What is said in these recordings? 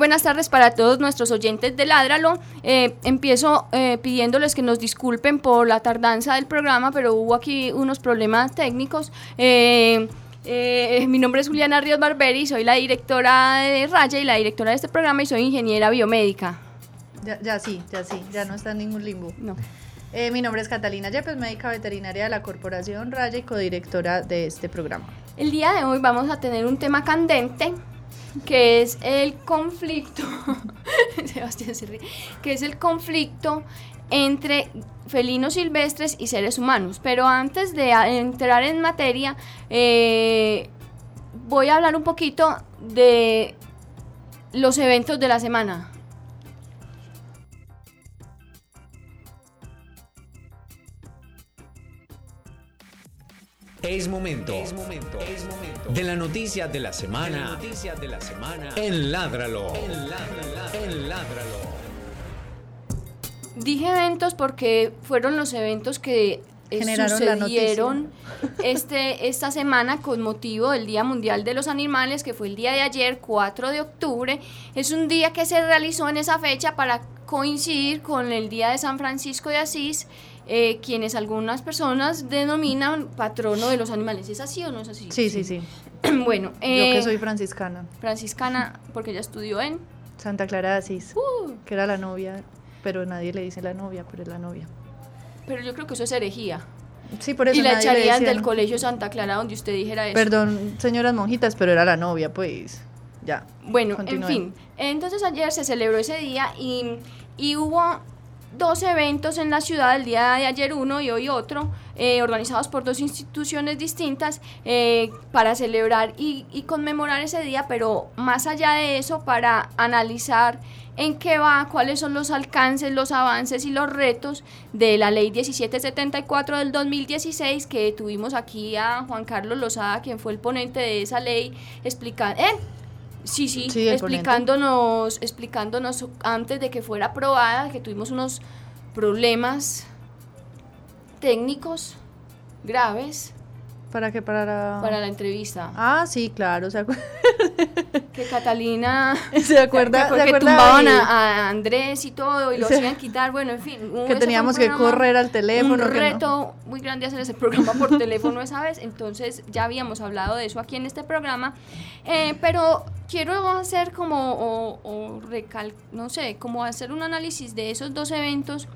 Buenas tardes para todos nuestros oyentes de Ládralo. Eh, empiezo eh, pidiéndoles que nos disculpen por la tardanza del programa, pero hubo aquí unos problemas técnicos. Eh, mi nombre es Juliana Ríos Barberi, soy la directora de Raya y la directora de este programa y soy ingeniera biomédica. Ya, ya sí, ya sí, ya no está en ningún limbo. No. mi nombre es Catalina Yepes, médica veterinaria de la Corporación Raya y codirectora de este programa. El día de hoy vamos a tener un tema candente que es el conflicto, Sebastián se que es el conflicto entre felinos silvestres y seres humanos. Pero antes de entrar en materia, eh, voy a hablar un poquito de los eventos de la semana. Es momento, es momento, es momento. de la noticia de la semana, de de la semana. En Ládralo, en Ládralo, Dije eventos porque fueron los eventos que eh, sucedieron este, esta semana con motivo del Día Mundial de los Animales, que fue el día de ayer, 4 de octubre. Es un día que se realizó en esa fecha para coincidir con el Día de San Francisco de Asís, eh, quienes algunas personas denominan patrono de los animales. ¿Es así o no es así? Sí, sí, sí. bueno. Yo que eh, soy franciscana. Franciscana, porque ella estudió en... Santa Clara de Asís, uh. que era la novia, pero nadie le dice la novia, pero es la novia. Pero yo creo que eso es herejía. Sí, por eso y la echarían del colegio Santa Clara donde usted dijera eso. Perdón, señoras monjitas, pero era la novia, pues ya. Bueno, en fin. Entonces ayer se celebró ese día y, y hubo dos eventos en la ciudad, el día de ayer uno y hoy otro, eh, organizados por dos instituciones distintas eh, para celebrar y, conmemorar ese día, pero más allá de eso, para analizar en qué va, cuáles son los alcances, los avances y los retos de la ley 1774 del 2016, que tuvimos aquí a Juan Carlos Lozada, quien fue el ponente de esa ley, explicando... ¿eh? Sí, sí, explicándonos, explicándonos antes de que fuera aprobada que tuvimos unos problemas técnicos graves ¿Para qué? Para la... Para la entrevista. Ah, sí, claro. ¿se que Catalina... ¿Se acuerda? Que, tumbaban a, Andrés y todo y lo hacían quitar. Bueno, en fin. Que teníamos que correr al teléfono. Un reto muy grande hacer ese programa por teléfono esa vez. Entonces ya habíamos hablado de eso aquí en este programa. Eh, pero quiero hacer como, o, o recal, no sé, como hacer un análisis de esos dos eventos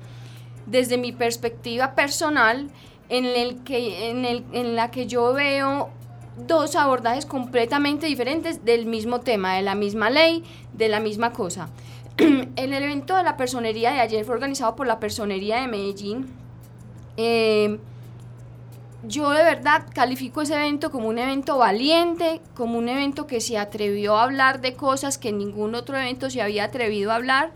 desde mi perspectiva personal en, el que, en, el, en la que yo veo dos abordajes completamente diferentes del mismo tema, de la misma ley, de la misma cosa. el evento de la personería de ayer fue organizado por la personería de Medellín. Eh, yo de verdad califico ese evento como un evento valiente, como un evento que se atrevió a hablar de cosas que ningún otro evento se había atrevido a hablar,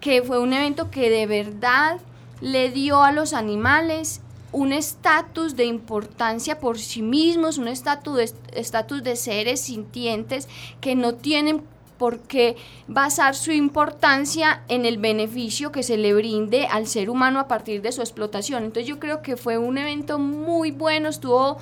que fue un evento que de verdad le dio a los animales un estatus de importancia por sí mismos, un estatus de, de seres sintientes que no tienen por qué basar su importancia en el beneficio que se le brinde al ser humano a partir de su explotación. Entonces yo creo que fue un evento muy bueno, estuvo...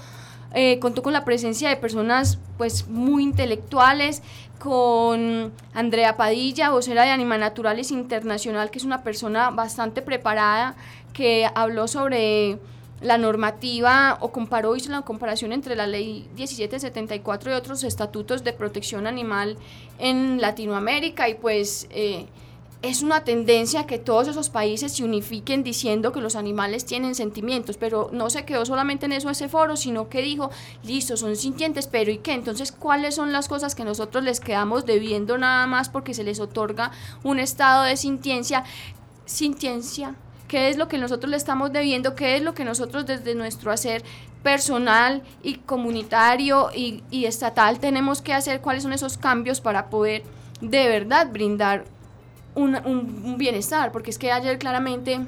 Eh, contó con la presencia de personas pues muy intelectuales, con Andrea Padilla, vocera de Anima Naturales Internacional, que es una persona bastante preparada, que habló sobre la normativa o comparó, hizo la comparación entre la ley 1774 y otros estatutos de protección animal en Latinoamérica y pues eh, es una tendencia que todos esos países se unifiquen diciendo que los animales tienen sentimientos, pero no se quedó solamente en eso ese foro, sino que dijo, listo, son sintientes, pero ¿y qué? Entonces, ¿cuáles son las cosas que nosotros les quedamos debiendo nada más porque se les otorga un estado de sintiencia? Sintiencia qué es lo que nosotros le estamos debiendo, qué es lo que nosotros desde nuestro hacer personal y comunitario y, y estatal tenemos que hacer, cuáles son esos cambios para poder de verdad brindar un, un- un bienestar, porque es que ayer claramente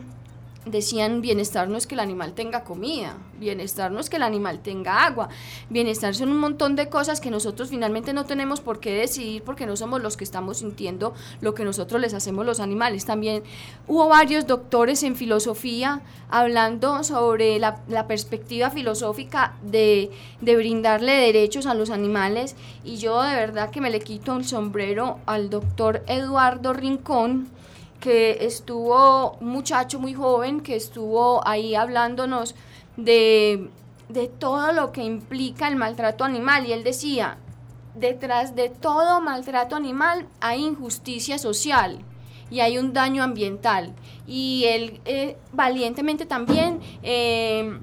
decían bienestar no es que el animal tenga comida, bienestar no es que el animal tenga agua, bienestar son un montón de cosas que nosotros finalmente no tenemos por qué decidir porque no somos los que estamos sintiendo lo que nosotros les hacemos los animales. También hubo varios doctores en filosofía hablando sobre la, la perspectiva filosófica de, de brindarle derechos a los animales y yo de verdad que me le quito el sombrero al doctor Eduardo Rincón que estuvo, un muchacho muy joven, que estuvo ahí hablándonos de, de todo lo que implica el maltrato animal. Y él decía, detrás de todo maltrato animal hay injusticia social y hay un daño ambiental. Y él eh, valientemente también eh,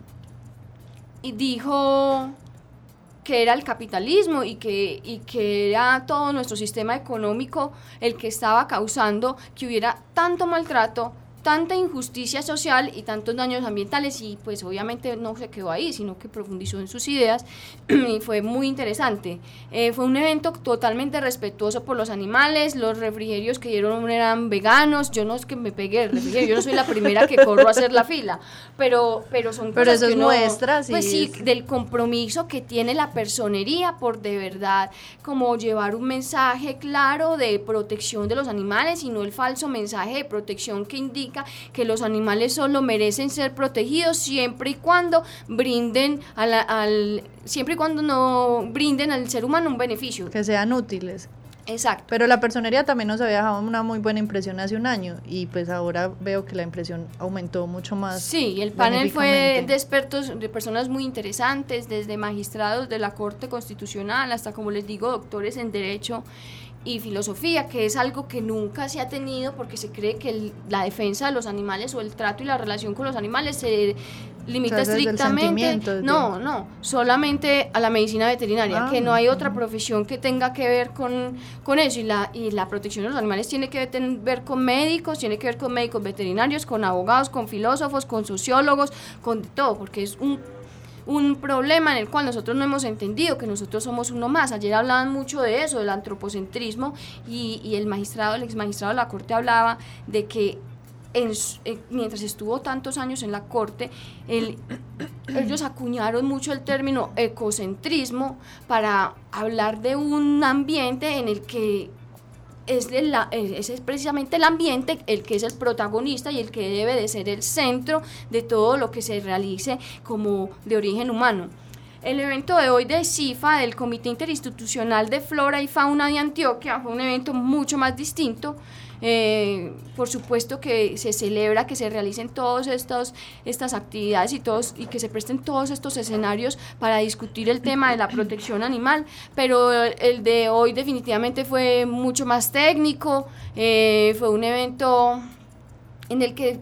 dijo que era el capitalismo y que, y que era todo nuestro sistema económico el que estaba causando que hubiera tanto maltrato, tanta injusticia social y tantos daños ambientales y pues obviamente no se quedó ahí, sino que profundizó en sus ideas y fue muy interesante. Eh, fue un evento totalmente respetuoso por los animales, los refrigerios que dieron eran veganos, yo no es que me pegué el refrigerio, yo no soy la primera que corro a hacer la fila, pero, pero son Pero cosas eso que es uno- muestra, sí, Pues sí, del compromiso que tiene la personería por de verdad como llevar un mensaje claro de protección de los animales y no el falso mensaje de protección que indica que los animales solo merecen ser protegidos siempre y cuando brinden a la- al siempre y cuando no brinden al ser humano un beneficio. Que sean útiles. Exacto. Pero la personería también nos había dejado una muy buena impresión hace un año y pues ahora veo que la impresión aumentó mucho más. Sí, el panel fue de expertos, de personas muy interesantes, desde magistrados de la Corte Constitucional hasta, como les digo, doctores en Derecho y Filosofía, que es algo que nunca se ha tenido porque se cree que el- la defensa de los animales o el trato y la relación con los animales se limita O sea, estrictamente. No, no, solamente a la medicina veterinaria, Ah, que no hay otra profesión que tenga que ver con, con eso y la, y la protección de los animales tiene que ver con médicos, tiene que ver con médicos veterinarios, con abogados, con filósofos, con sociólogos, con todo, porque es un un problema en el cual nosotros no hemos entendido que nosotros somos uno más. Ayer hablaban mucho de eso, del antropocentrismo, y, el magistrado, el ex magistrado de la Corte hablaba de que eh, mientras estuvo tantos años en la Corte, el- ellos acuñaron mucho el término ecocentrismo para hablar de un ambiente en el que es, de la- es es precisamente el ambiente el que es el protagonista y el que debe de ser el centro de todo lo que se realice como de origen humano. El evento de hoy de CIFA, del Comité Interinstitucional de Flora y Fauna de Antioquia, fue un evento mucho más distinto. Eh, por supuesto que se celebra que se realicen todas estas actividades y, todos, y que se presten todos estos escenarios para discutir el tema de la protección animal, pero el de hoy definitivamente fue mucho más técnico, eh, fue un evento en el que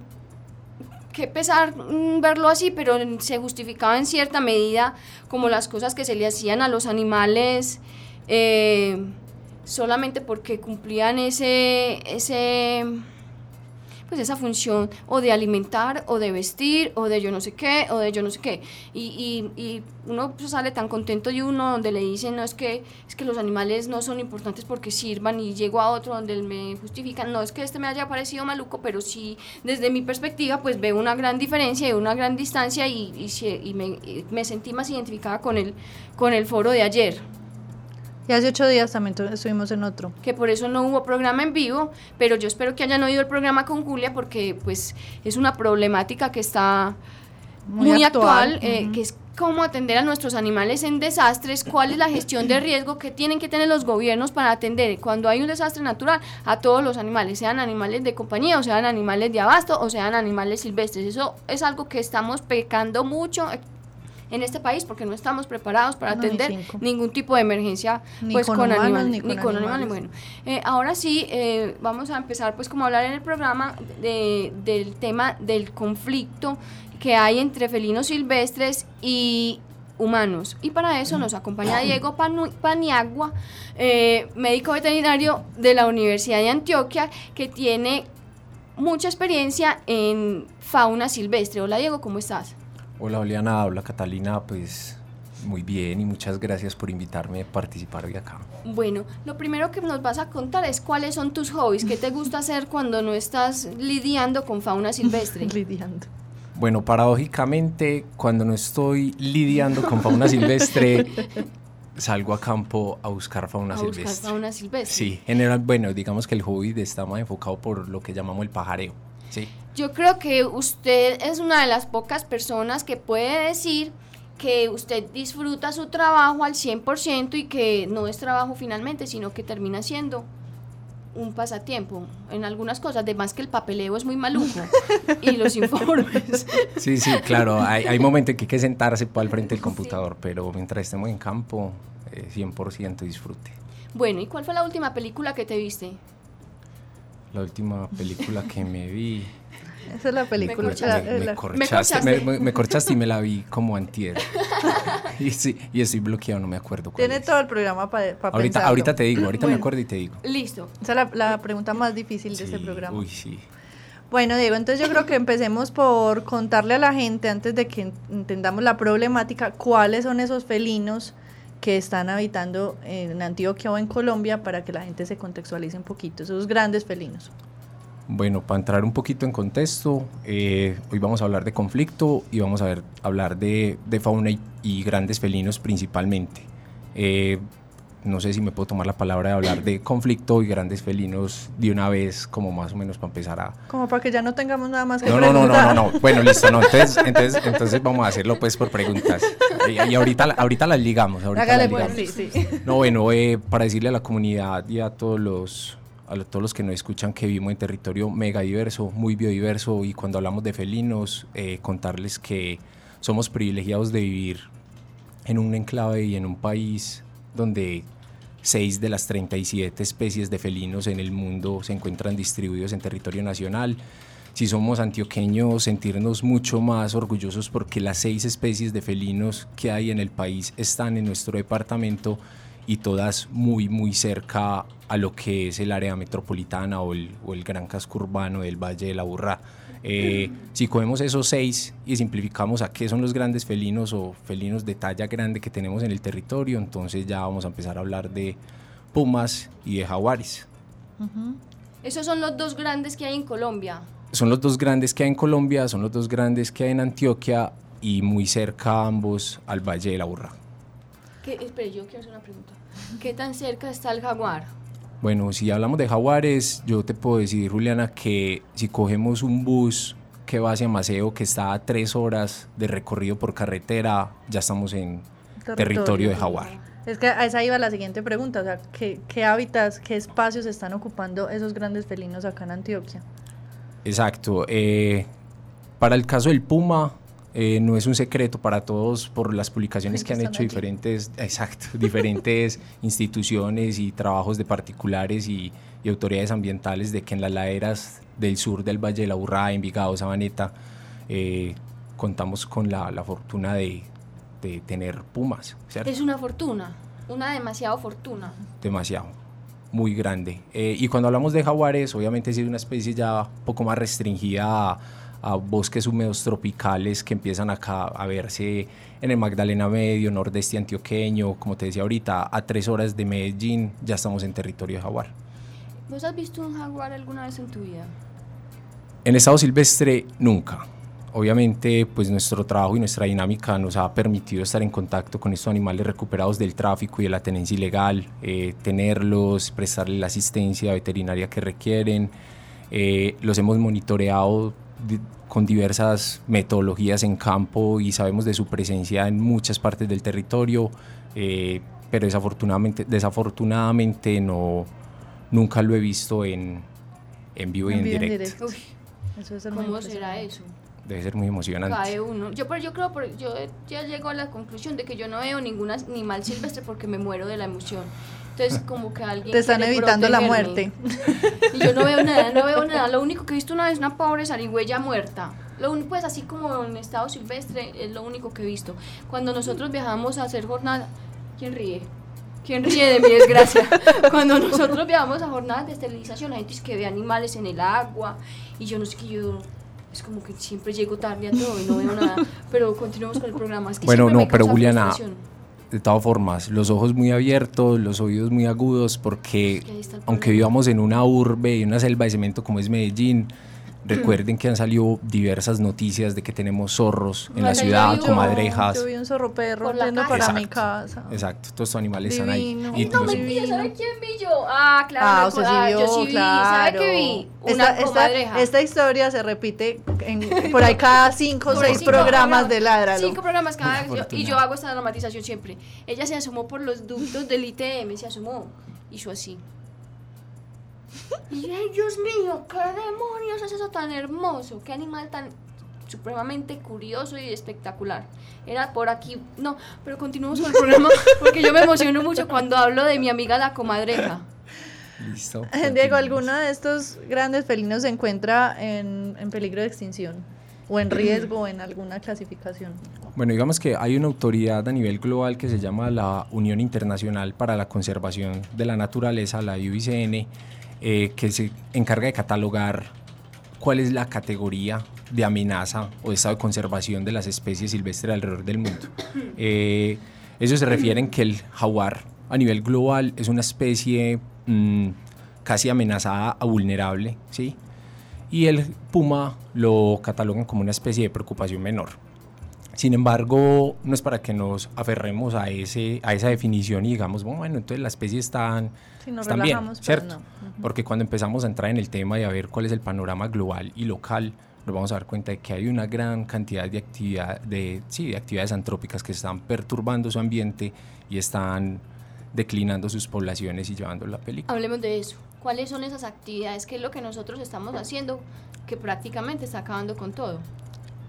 qué pesar mm, verlo así, pero se justificaba en cierta medida como las cosas que se le hacían a los animales eh, solamente porque cumplían ese, ese, pues esa función o de alimentar o de vestir o de yo no sé qué o de yo no sé qué. Y, y, y uno pues, sale tan contento de uno donde le dicen no es que es que los animales no son importantes porque sirvan y llego a otro donde me justifican no es que este me haya parecido maluco pero sí desde mi perspectiva pues veo una gran diferencia y una gran distancia y, y, me, me sentí más identificada con el con el foro de ayer Y hace ocho días también tu- estuvimos en otro. que por eso no hubo programa en vivo, pero yo espero que hayan oído el programa con Julia porque pues es una problemática que está Muy muy, actual, actual, eh, que es cómo atender a nuestros animales en desastres, cuál es la gestión de riesgo que tienen que tener los gobiernos para atender cuando hay un desastre natural a todos los animales, sean animales de compañía o sean animales de abasto o sean animales silvestres. Eso es algo que estamos pecando mucho en este país porque no estamos preparados para No, ni atender ningún tipo de emergencia Ni pues con con, humanos, animales, ni con animales. animales. Bueno, eh, ahora sí, eh, vamos a empezar pues como a hablar en el programa de- del tema del conflicto que hay entre felinos silvestres y humanos. Y para eso nos acompaña Diego Panu- Paniagua, eh, médico veterinario de la Universidad de Antioquia, que tiene mucha experiencia en fauna silvestre. Hola Diego, ¿cómo estás? Hola Juliana, habla Catalina, pues muy bien y muchas gracias por invitarme a participar hoy acá. Bueno, lo primero que nos vas a contar es cuáles son tus hobbies, qué te gusta hacer cuando no estás lidiando con fauna silvestre. lidiando. Bueno, paradójicamente, cuando no estoy lidiando con fauna silvestre, salgo a campo a buscar fauna a silvestre. buscar fauna silvestre. Sí, general, bueno, digamos que el hobby está más enfocado por lo que llamamos el pajareo. Sí. Yo creo que usted es una de las pocas personas que puede decir que usted disfruta su trabajo al 100% y que no es trabajo finalmente, sino que termina siendo un pasatiempo en algunas cosas, además que el papeleo es muy maluco y los informes. Sí, sí, claro, hay, hay momentos en que hay que sentarse al frente del computador, pero mientras estemos en campo, eh, 100% disfrute. Bueno, ¿y cuál fue la última película que te viste? La última película que me vi... Esa es la película. Me, me la- corchaste, me, corchaste y me la vi como antier. y, sí, y estoy bloqueado, no me acuerdo cuál Tiene es. todo el programa para Ahorita, pensarlo. ahorita te digo, ahorita me acuerdo y te digo. Listo. Esa es la, la pregunta más difícil de este programa. Uy, sí. Bueno, Diego, entonces yo creo que empecemos por contarle a la gente, antes de que entendamos la problemática, cuáles son esos felinos que están habitando en Antioquia o en Colombia para que la gente se contextualice un poquito, esos grandes felinos. Bueno, para entrar un poquito en contexto, eh, hoy vamos a hablar de conflicto y vamos a ver, hablar de, fauna y, y grandes felinos principalmente. Eh, no sé si me puedo tomar la palabra de hablar de conflicto y grandes felinos de una vez, como más o menos para empezar a... Como para que ya no tengamos nada más que No, no, no, no, no, no. Bueno, listo, no. Entonces, entonces, entonces vamos a hacerlo pues por preguntas. Y, y ahorita, ahorita las ligamos. Ahorita Hágale las pues, sí, sí. No, bueno, eh, para decirle a la comunidad y a todos los a todos los que nos escuchan que vivimos en territorio mega diverso, muy biodiverso y cuando hablamos de felinos, eh, contarles que somos privilegiados de vivir en un enclave y en un país donde 6 de las 37 especies de felinos en el mundo se encuentran distribuidos en territorio nacional. Si somos antioqueños, sentirnos mucho más orgullosos porque las seis especies de felinos que hay en el país están en nuestro departamento y todas muy, muy cerca a lo que es el área metropolitana o el, o el gran casco urbano del Valle de la Burrá. Eh, si cogemos esos seis y simplificamos a qué son los grandes felinos o felinos de talla grande que tenemos en el territorio, entonces ya vamos a empezar a hablar de pumas y de jaguares. Esos son los dos grandes que hay en Colombia. Son los dos grandes que hay en Colombia, son los dos grandes que hay en Antioquia y muy cerca ambos al Valle de la Burra. ¿Qué, espere, yo quiero hacer una pregunta. ¿Qué tan cerca está el jaguar? Bueno, si hablamos de jaguares, yo te puedo decir, Juliana, que si cogemos un bus que va hacia Maceo, que está a tres horas de recorrido por carretera, ya estamos en territorio, de jaguar. Es que a esa iba la siguiente pregunta, o sea, ¿qué, qué hábitats, qué espacios están ocupando esos grandes felinos acá en Antioquia? Exacto. eh, para el caso del Puma, eh, no es un secreto para todos por las publicaciones que han hecho allí. diferentes, exacto, diferentes instituciones y trabajos de particulares y, y autoridades ambientales de que en las laderas del sur del Valle de la Burrada, Envigado, Sabaneta, eh, contamos con la, la fortuna de, de tener pumas, ¿cierto? Es una fortuna, una demasiado fortuna. demasiado, muy grande. Eh, y cuando hablamos de jaguares, obviamente es una especie ya un poco más restringida a, a bosques húmedos tropicales que empiezan acá a verse en el Magdalena Medio, nordeste antioqueño, como te decía ahorita, a tres horas de Medellín ya estamos en territorio de jaguar. ¿Vos has visto un jaguar alguna vez en tu vida? En estado silvestre, nunca. Obviamente, pues nuestro trabajo y nuestra dinámica nos ha permitido estar en contacto con estos animales recuperados del tráfico y de la tenencia ilegal, eh, tenerlos, prestarles la asistencia veterinaria que requieren. Eh, los hemos monitoreado con diversas metodologías en campo y sabemos de su presencia en muchas partes del territorio, eh, pero desafortunadamente, desafortunadamente no, nunca lo he visto en, en vivo y en, En directo. Uy, Eso es ¿cómo será eso? Debe ser muy emocionante. Cae uno. Yo, pero yo creo, por- yo ya llego a la conclusión de que yo no veo ningún animal silvestre porque me muero de la emoción. Entonces, como que alguien. Te están evitando la muerte. Y yo no veo nada, no veo nada. Lo único que he visto una vez una pobre zarigüeya muerta. Lo único, pues así como en estado silvestre, es lo único que he visto. Cuando nosotros viajamos a hacer jornada. ¿Quién ríe? ¿Quién ríe de mi desgracia? Cuando nosotros viajamos a jornadas de esterilización, la gente es que ve animales en el agua. Y yo no sé qué yo. Es como que siempre llego tarde a todo y no veo nada. Pero continuemos con el programa. Es que Bueno, no, pero Juliana, frustración. De todas formas, los ojos muy abiertos, los oídos muy agudos, porque aunque vivamos en una urbe y una selva de cemento como es Medellín, recuerden que han salido diversas noticias de que tenemos zorros en la ciudad, yo comadrejas. Yo vi un zorro perro casa. para Exacto. mi casa. Exacto, todos estos animales están ahí. Divino. Y No, mentira, ¿sabe quién vi yo? Ah, claro. Ah, usted sí Ah, vio, yo sí vi. ¿Sabe claro. qué vi? Una Esta, esta, comadreja. esta historia se repite en- por ahí cada cinco o seis cinco programas de Ládralo. Cinco programas cada vez. Y yo hago esta dramatización siempre. Ella se asomó por los ductos del ITM, se asomó. Hizo así. Y ay, Dios mío, qué demonios es eso tan hermoso, qué animal tan supremamente curioso y espectacular. Era por aquí, no, pero continuemos con el programa porque yo me emociono mucho cuando hablo de mi amiga la comadreja. Listo. Diego. ¿alguno de estos grandes felinos se encuentra en, en peligro de extinción? ¿O en riesgo o en alguna clasificación? Bueno, digamos que hay una autoridad a nivel global que se llama la Unión Internacional para la Conservación de la Naturaleza, la UICN, eh, que se encarga de catalogar cuál es la categoría de amenaza o de estado de conservación de las especies silvestres alrededor del mundo. Eh, ellos se refieren que el jaguar a nivel global es una especie mm, casi amenazada a vulnerable, ¿sí? Y el puma lo catalogan como una especie de preocupación menor. Sin embargo, no es para que nos aferremos a, ese, a esa definición y digamos, bueno, entonces las especies están, Sí, nos están bien, relajamos, pero ¿cierto? no. Porque cuando empezamos a entrar en el tema y a ver cuál es el panorama global y local, nos vamos a dar cuenta de que hay una gran cantidad de, actividad, de, sí, de actividades antrópicas que están perturbando su ambiente y están declinando sus poblaciones y llevando la película. Hablemos de eso. ¿Cuáles son esas actividades? ¿Qué es lo que nosotros estamos haciendo que prácticamente está acabando con todo?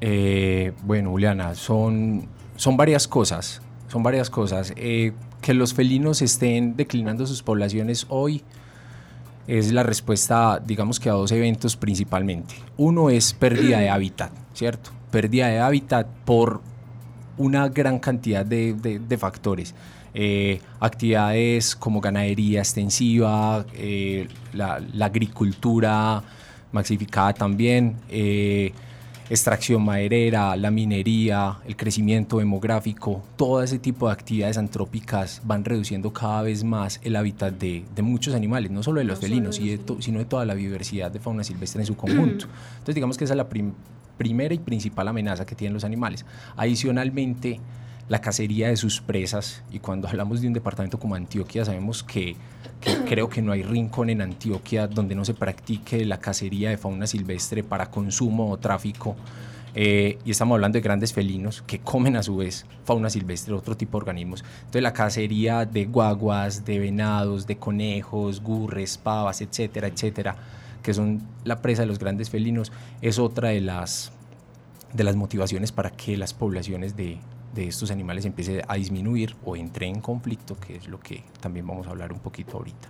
Eh, bueno, Juliana, son, son varias cosas. Son varias cosas. Eh, que los felinos estén declinando sus poblaciones hoy es la respuesta, digamos que a dos eventos principalmente. Uno es pérdida de hábitat, ¿cierto? Pérdida de hábitat por una gran cantidad de, factores. Eh, actividades como ganadería extensiva, la, agricultura maxificada también, extracción maderera, la minería, el crecimiento demográfico, todo ese tipo de actividades antrópicas van reduciendo cada vez más el hábitat de, de muchos animales, no solo de los No felinos, de los sino de toda la biodiversidad de fauna silvestre en su conjunto. Entonces digamos que esa es la prim- primera y principal amenaza que tienen los animales. Adicionalmente, la cacería de sus presas, y cuando hablamos de un departamento como Antioquia, sabemos que, que creo que no hay rincón en Antioquia donde no se practique la cacería de fauna silvestre para consumo o tráfico. Eh, y estamos hablando de grandes felinos que comen a su vez fauna silvestre, otro tipo de organismos. Entonces la cacería de guaguas, de venados, de conejos, gurres, pavas, etcétera, etcétera, que son la presa de los grandes felinos, es otra de las, de las motivaciones para que las poblaciones de, de estos animales empiecen a disminuir o entren en conflicto, que es lo que también vamos a hablar un poquito ahorita.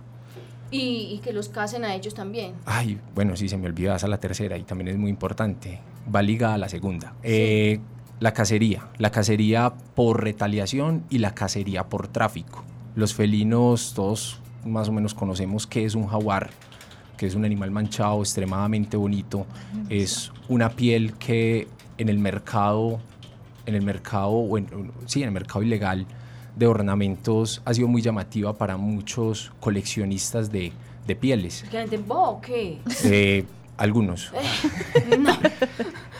Y, y que los casen a ellos también. Ay, bueno, sí, se me olvidaba esa la tercera y también es muy importante. Va ligada a la segunda. Eh, la cacería. La cacería por retaliación y la cacería por tráfico. Los felinos, todos más o menos conocemos qué es un jaguar, que es un animal manchado, extremadamente bonito. Es una piel que en el mercado, en el mercado, o en- sí, en el mercado ilegal de ornamentos ha sido muy llamativa para muchos coleccionistas de, de pieles. Que la gente, ¿vos o qué? Eh, algunos. No.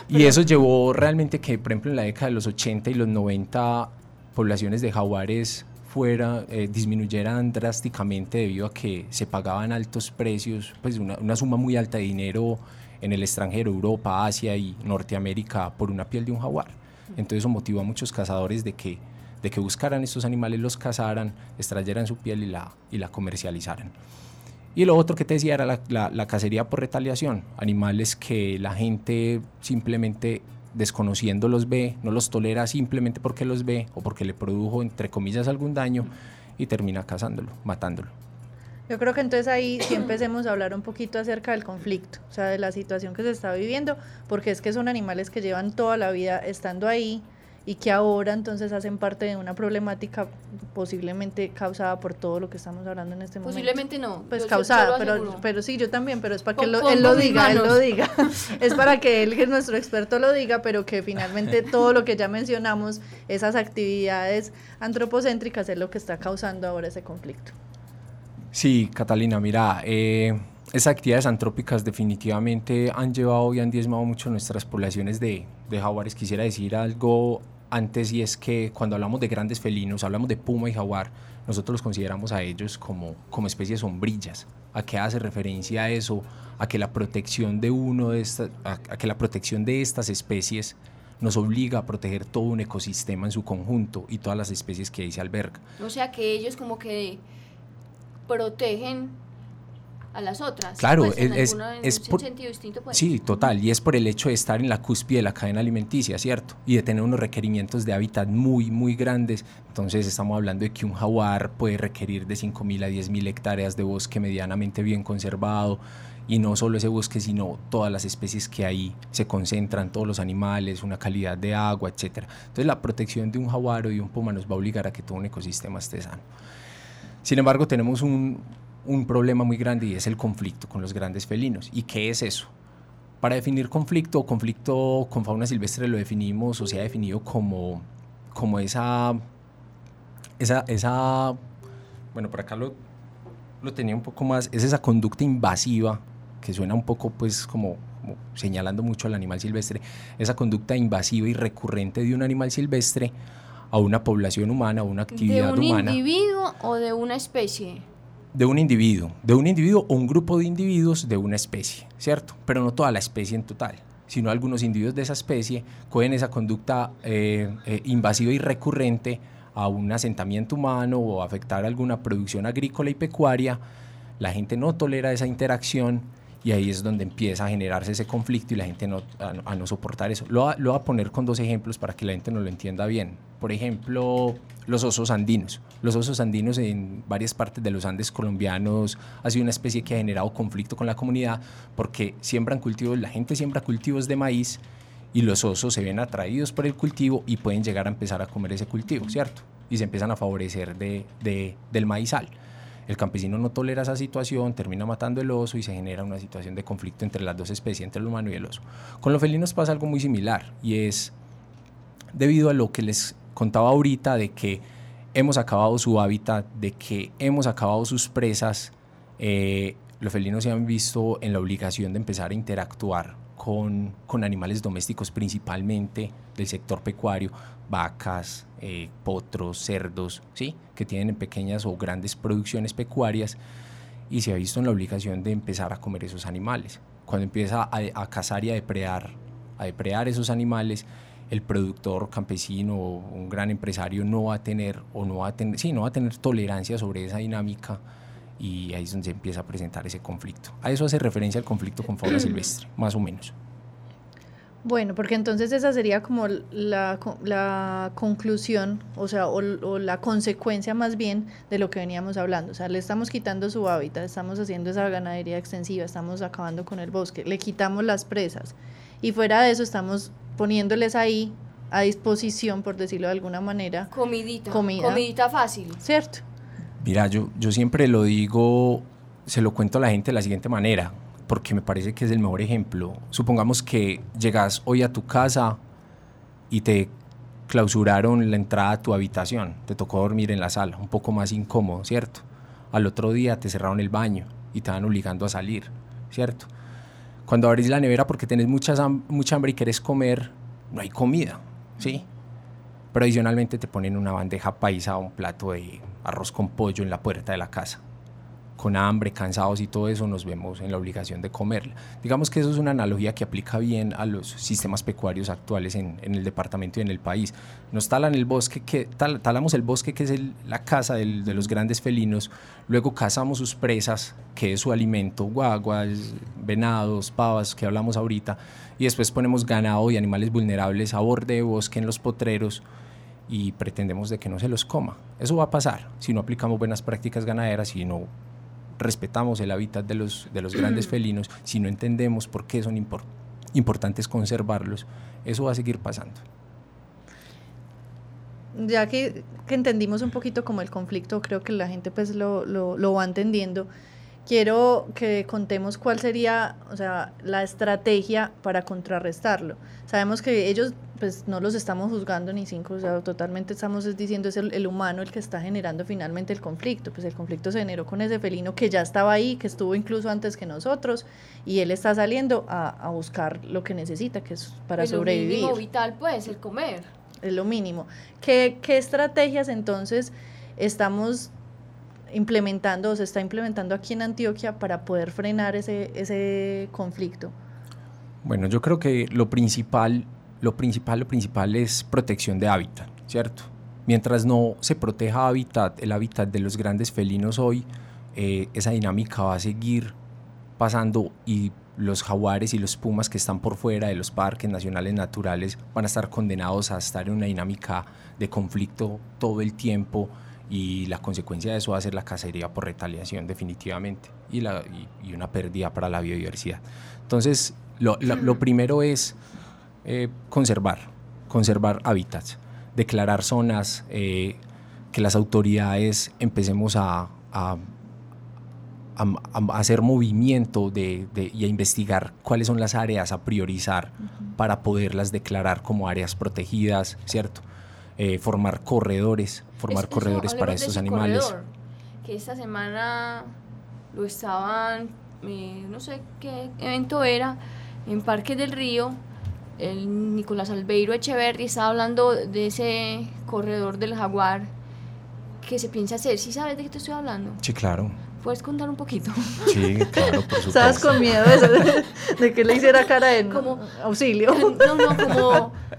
Y eso llevó realmente que, por ejemplo, en la década de los 80 y los 90, poblaciones de jaguares fuera, eh, disminuyeran drásticamente debido a que se pagaban altos precios, pues una, una suma muy alta de dinero en el extranjero, Europa, Asia y Norteamérica, por una piel de un jaguar. Entonces eso motivó a muchos cazadores de que, de que buscaran estos animales, los cazaran, extrayeran su piel y la, y la comercializaran. Y lo otro que te decía era la, la- la cacería por retaliación. Animales que la gente simplemente desconociendo los ve, no los tolera simplemente porque los ve o porque le produjo, entre comillas, algún daño y termina cazándolo, matándolo. Yo creo que entonces ahí sí empecemos a hablar un poquito acerca del conflicto, o sea, de la situación que se está viviendo, porque es que son animales que llevan toda la vida estando ahí y que ahora entonces hacen parte de una problemática posiblemente causada por todo lo que estamos hablando en este momento. Posiblemente no. Pues causada, pero, pero sí, yo también, pero es para que pon- él lo diga, él lo diga. es para que él, que es nuestro experto, lo diga, pero que finalmente todo lo que ya mencionamos, esas actividades antropocéntricas es lo que está causando ahora ese conflicto. Sí, Catalina, mira, eh, esas actividades antrópicas definitivamente han llevado y han diezmado mucho nuestras poblaciones de, de jaguares. Quisiera decir algo antes y es que cuando hablamos de grandes felinos, hablamos de puma y jaguar, nosotros los consideramos a ellos como, como especies sombrillas. ¿A qué hace referencia eso? A que la protección de uno de estas, a, que la protección de estas especies nos obliga a proteger todo un ecosistema en su conjunto y todas las especies que ahí se albergan. O sea que ellos como que protegen a las otras. Claro, pues, en es- alguna- en es un por- sentido distinto. Pues. Sí, total, y es por el hecho de estar en la cúspide de la cadena alimenticia, ¿cierto? Y de tener unos requerimientos de hábitat muy, muy grandes. Entonces estamos hablando de que un jaguar puede requerir de 5.000 a 10.000 hectáreas de bosque medianamente bien conservado. Y no solo ese bosque, sino todas las especies que ahí se concentran, todos los animales, una calidad de agua, etc. Entonces la protección de un jaguar o de un puma nos va a obligar a que todo un ecosistema esté sano. Sin embargo, tenemos un, un problema muy grande y es el conflicto con los grandes felinos. ¿Y qué es eso? Para definir conflicto, conflicto con fauna silvestre lo definimos o se ha definido como, como esa, esa, esa, bueno, por acá lo, lo tenía un poco más, es esa conducta invasiva que suena un poco pues como, como señalando mucho al animal silvestre, esa conducta invasiva y recurrente de un animal silvestre a una población humana, a una ¿De actividad un humana individuo o de una especie? de un individuo, de un individuo o un grupo de individuos de una especie, ¿cierto? Pero no toda la especie en total, sino algunos individuos de esa especie cogen esa conducta eh, eh, invasiva y recurrente a un asentamiento humano o afectar alguna producción agrícola y pecuaria. La gente no tolera esa interacción y ahí es donde empieza a generarse ese conflicto y la gente no, a, no- no soportar eso. Lo, lo voy a poner con dos ejemplos para que la gente nos lo entienda bien. Por ejemplo, los osos andinos. Los osos andinos en varias partes de los Andes colombianos ha sido una especie que ha generado conflicto con la comunidad porque siembran cultivos, la gente siembra cultivos de maíz y los osos se ven atraídos por el cultivo y pueden llegar a empezar a comer ese cultivo, ¿cierto? Y se empiezan a favorecer de- del maizal. El campesino no tolera esa situación, termina matando el oso y se genera una situación de conflicto entre las dos especies, entre el humano y el oso. Con los felinos pasa algo muy similar y es debido a lo que les contaba ahorita de que hemos acabado su hábitat, de que hemos acabado sus presas, eh, los felinos se han visto en la obligación de empezar a interactuar con, con animales domésticos, principalmente del sector pecuario, vacas, eh, potros, cerdos, ¿sí? que tienen pequeñas o grandes producciones pecuarias y se ha visto en la obligación de empezar a comer esos animales. Cuando empieza a, cazar y a depredar, a depredar esos animales, el productor campesino o un gran empresario no va a tener o no va a tener, sí, no va a tener tolerancia sobre esa dinámica y ahí es donde se empieza a presentar ese conflicto. A eso hace referencia el conflicto con fauna silvestre, más o menos. Bueno, porque entonces esa sería como la, la conclusión, o sea, o, o la consecuencia más bien de lo que veníamos hablando. O sea, le estamos quitando su hábitat, estamos haciendo esa ganadería extensiva, estamos acabando con el bosque, le quitamos las presas. Y fuera de eso estamos poniéndoles ahí a disposición, por decirlo de alguna manera, Comidita. Comida. Comidita fácil. ¿cierto? Mira, yo, yo siempre lo digo, se lo cuento a la gente de la siguiente manera, porque me parece que es el mejor ejemplo. Supongamos que llegas hoy a tu casa y te clausuraron la entrada a tu habitación, te tocó dormir en la sala, un poco más incómodo, ¿cierto? Al otro día te cerraron el baño y te van obligando a salir, ¿cierto? Cuando abrís la nevera porque tenés mucha, mucha hambre y querés comer, no hay comida, ¿sí? Pero adicionalmente te ponen una bandeja paisa o un plato de arroz con pollo en la puerta de la casa. Con hambre, cansados y todo eso, nos vemos en la obligación de comerla. Digamos que eso es una analogía que aplica bien a los sistemas pecuarios actuales en, el departamento y en el país. Nos talan el bosque, que, tal- talamos el bosque que es la casa de los grandes felinos, luego cazamos sus presas, que es su alimento, guaguas, venados, pavas, que hablamos ahorita, y después ponemos ganado y animales vulnerables a borde de bosque en los potreros y pretendemos de que no se los coma. Eso va a pasar si no aplicamos buenas prácticas ganaderas, si no respetamos el hábitat de los, de los grandes felinos, si no entendemos por qué son impor- importantes conservarlos, eso va a seguir pasando. ya que, que, entendimos un poquito como el conflicto, creo que la gente pues lo, lo, lo va entendiendo quiero que contemos cuál sería, o sea, la estrategia para contrarrestarlo. Sabemos que ellos, pues no los estamos juzgando ni cinco, o sea, totalmente estamos diciendo es el, humano el que está generando finalmente el conflicto. Pues el conflicto se generó con ese felino que ya estaba ahí, que estuvo incluso antes que nosotros, y él está saliendo a, a buscar lo que necesita, que es para sobrevivir. Lo mínimo vital, pues, el comer. Es lo mínimo. ¿Qué, qué estrategias entonces estamos implementando o se está implementando aquí en Antioquia para poder frenar ese, ese conflicto? Bueno, yo creo que lo principal, lo principal, lo principal es protección de hábitat, ¿cierto? Mientras no se proteja hábitat, el hábitat de los grandes felinos hoy, eh, esa dinámica va a seguir pasando y los jaguares y los pumas que están por fuera de los parques nacionales naturales van a estar condenados a estar en una dinámica de conflicto todo el tiempo y la consecuencia de eso va a ser la cacería por retaliación definitivamente y, la, y, una pérdida para la biodiversidad. Entonces, lo, lo, primero es eh, conservar, conservar hábitats, declarar zonas, eh, que las autoridades empecemos a, a, a, hacer movimiento de, de, y a investigar cuáles son las áreas a priorizar para poderlas declarar como áreas protegidas, ¿cierto? Eh, formar corredores, formar corredores para estos animales. Corredor, que esta semana lo estaban, eh, no sé qué evento era, en Parque del Río, el Nicolás Albeiro Echeverri estaba hablando de ese corredor del jaguar que se piensa hacer. ¿Sí sabes de qué te estoy hablando? Sí, claro. ¿Puedes contar un poquito? Sí, claro, por supuesto. ¿Estabas con miedo de, que le hiciera cara de como, auxilio? No, no, como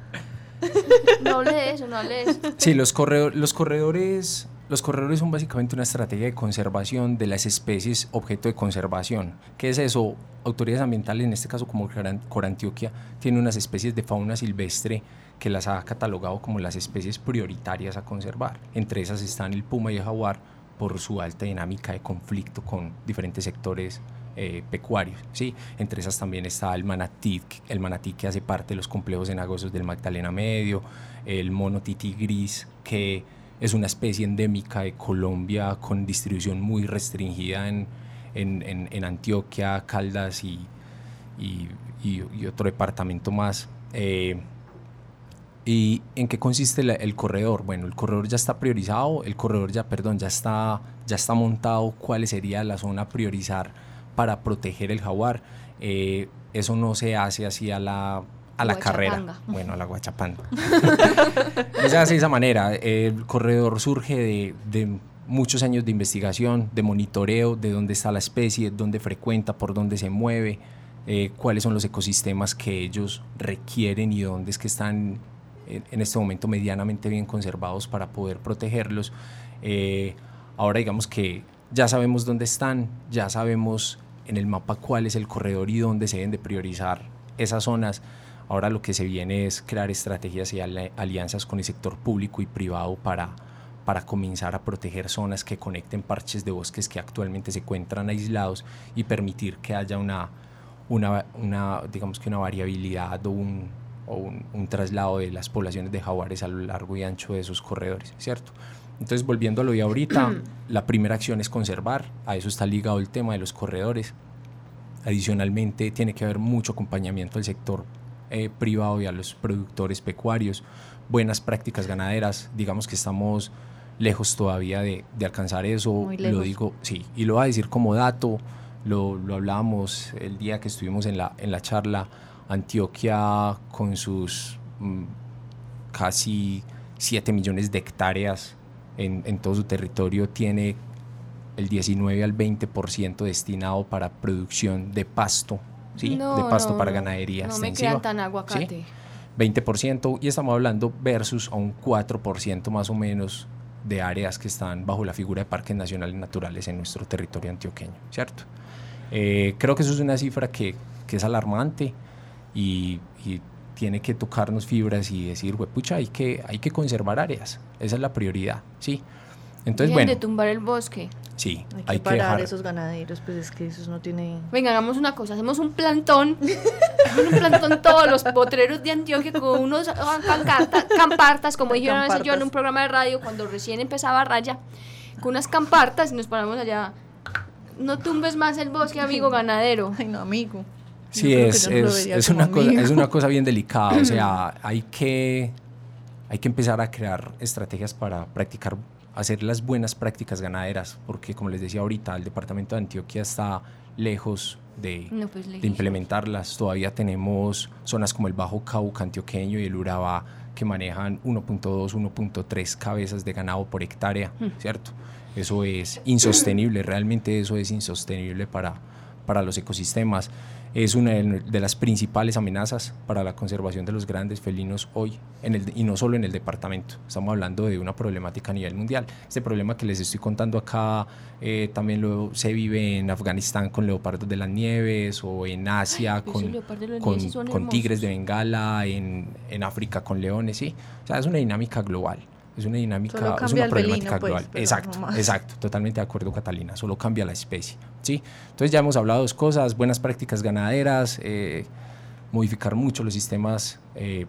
no hable de eso, no hable de eso. Sí, los, los corredores... Los corredores son básicamente una estrategia de conservación de las especies objeto de conservación. ¿Qué es eso? Autoridades ambientales, en este caso como Corantioquia, tiene unas especies de fauna silvestre que las ha catalogado como las especies prioritarias a conservar. Entre esas están el puma y el jaguar por su alta dinámica de conflicto con diferentes sectores eh, pecuarios. ¿sí? Entre esas también está el manatí, el manatí que hace parte de los complejos cenagosos del Magdalena Medio, el mono tití gris, que es una especie endémica de Colombia con distribución muy restringida en, en, en, Antioquia, Caldas y, y, otro departamento más. Eh, ¿Y en qué consiste el corredor? Bueno, el corredor ya está priorizado, el corredor ya, perdón, ya está, ya está montado cuál sería la zona a priorizar para proteger el jaguar. Eh, eso no se hace así a la, a la carrera. Bueno, a la guachapanga. no se hace de esa manera. El corredor surge de, de, muchos años de investigación, de monitoreo de dónde está la especie, dónde frecuenta, por dónde se mueve, eh, cuáles son los ecosistemas que ellos requieren y dónde es que están en, este momento medianamente bien conservados para poder protegerlos. Eh, ahora digamos que ya sabemos dónde están, ya sabemos en el mapa cuál es el corredor y dónde se deben de priorizar esas zonas. Ahora lo que se viene es crear estrategias y alianzas con el sector público y privado para, para comenzar a proteger zonas que conecten parches de bosques que actualmente se encuentran aislados y permitir que haya una, una, una digamos que una variabilidad o un, o un, un, traslado de las poblaciones de jaguares a lo largo y ancho de esos corredores, ¿cierto? Entonces, volviendo a lo de ahorita, la primera acción es conservar, a eso está ligado el tema de los corredores. Adicionalmente, tiene que haber mucho acompañamiento al sector eh, privado y a los productores pecuarios, buenas prácticas ganaderas, digamos que estamos lejos todavía de, alcanzar eso, lo digo, sí, y lo voy a decir como dato, lo, lo hablábamos el día que estuvimos en la, en la charla, Antioquia con sus mm, casi 7 millones de hectáreas en, todo su territorio tiene el 19 al 20% destinado para producción de pasto, ¿sí? de pasto para ganadería no me quedan tan aguacate. 20% y estamos hablando versus a un 4% más o menos de áreas que están bajo la figura de parques nacionales naturales en nuestro territorio antioqueño, ¿cierto? Eh, creo que eso es una cifra que, que es alarmante y, y, tiene que tocarnos fibras y decir, pucha, hay que, hay que conservar áreas, esa es la prioridad, ¿sí? Entonces, bueno. de tumbar el bosque. Sí, Hay que hay que parar dejar. esos ganaderos, pues es que eso no tiene... Venga, hagamos una cosa, hacemos un plantón, un plantón todos los potreros de Antioquia con unos ah, pancarta- campartas, como dijeron a veces yo en Campartas. un programa de radio cuando recién empezaba Raya, con unas campartas y nos paramos allá. No tumbes más el bosque, amigo ganadero. Ay, no, amigo. Sí, es, es, es una cosa, es una cosa bien delicada. O sea, hay que, hay que empezar a crear estrategias para practicar, hacer las buenas prácticas ganaderas, porque como les decía ahorita, el departamento de Antioquia está lejos de, No, pues, de implementarlas. Todavía tenemos zonas como el Bajo Cauca antioqueño y el Urabá que manejan 1.2, 1.3 cabezas de ganado por hectárea, ¿cierto? Eso es insostenible, realmente eso es insostenible para, para los ecosistemas. Es una de las principales amenazas para la conservación de los grandes felinos hoy, en el, y no solo en el departamento. Estamos hablando de una problemática a nivel mundial. Este problema que les estoy contando acá eh, también lo, se vive en Afganistán con leopardos de las nieves o en Asia Ay, con, con, con tigres de. Bengala, en, en África con leones, sí. O sea, es una dinámica global. Es una dinámica, es una problemática pues, global. exacto, no exacto, totalmente de acuerdo, Catalina. Solo cambia la especie, ¿sí? Entonces ya hemos hablado dos cosas: buenas prácticas ganaderas, eh, modificar mucho los sistemas eh,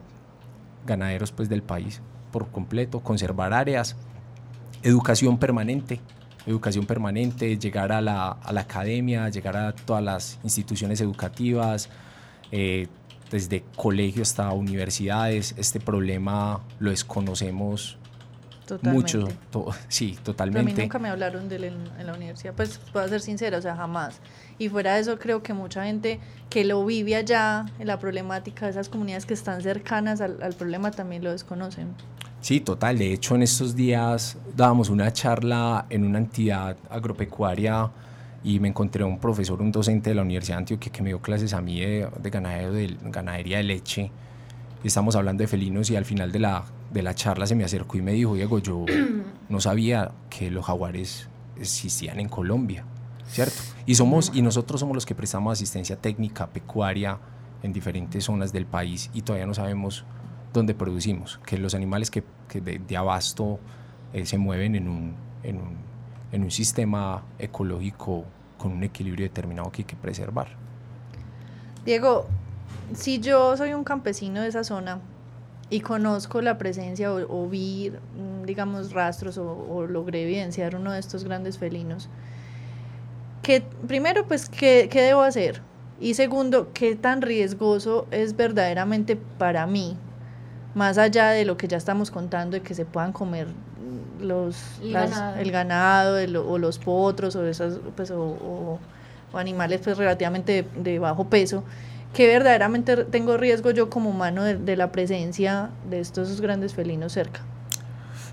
ganaderos pues, del país por completo, conservar áreas, educación permanente, educación permanente, llegar a la, a la academia, llegar a todas las instituciones educativas, eh, desde colegio hasta universidades. Este problema lo desconocemos Totalmente. mucho, to- sí, Pero a totalmente. mí nunca me hablaron de él en, en la universidad, pues puedo ser sincera, o sea, jamás. Y fuera de eso, creo que mucha gente que lo vive allá, en la problemática de esas comunidades que están cercanas al, al problema, también lo desconocen. Sí, total. De hecho, en estos días dábamos una charla en una entidad agropecuaria y me encontré un profesor, un docente de la Universidad de Antioquia que me dio clases a mí de, de ganadero, de ganadería de leche. Estamos hablando de felinos y al final de la, de la charla se me acercó y me dijo, Diego, yo no sabía que los jaguares existían en Colombia, ¿cierto? Y, somos, y nosotros somos los que prestamos asistencia técnica pecuaria en diferentes zonas del país y todavía no sabemos dónde producimos, que los animales que, que de, de abasto eh, se mueven en un, en, un, en un sistema ecológico con un equilibrio determinado que hay que preservar. Diego, si yo soy un campesino de esa zona y conozco la presencia o, o vi, mm, digamos, rastros o, o logré evidenciar uno de estos grandes felinos, ¿qué, primero, pues, ¿qué, ¿qué debo hacer? Y segundo, ¿qué tan riesgoso es verdaderamente para mí, más allá de lo que ya estamos contando, de que se puedan comer mm, los, El las- ganado. el ganado el- o los potros o, esas, pues, o, o- o animales pues, relativamente de, de bajo peso? Que verdaderamente tengo riesgo yo como humano de, de la presencia de estos grandes felinos cerca?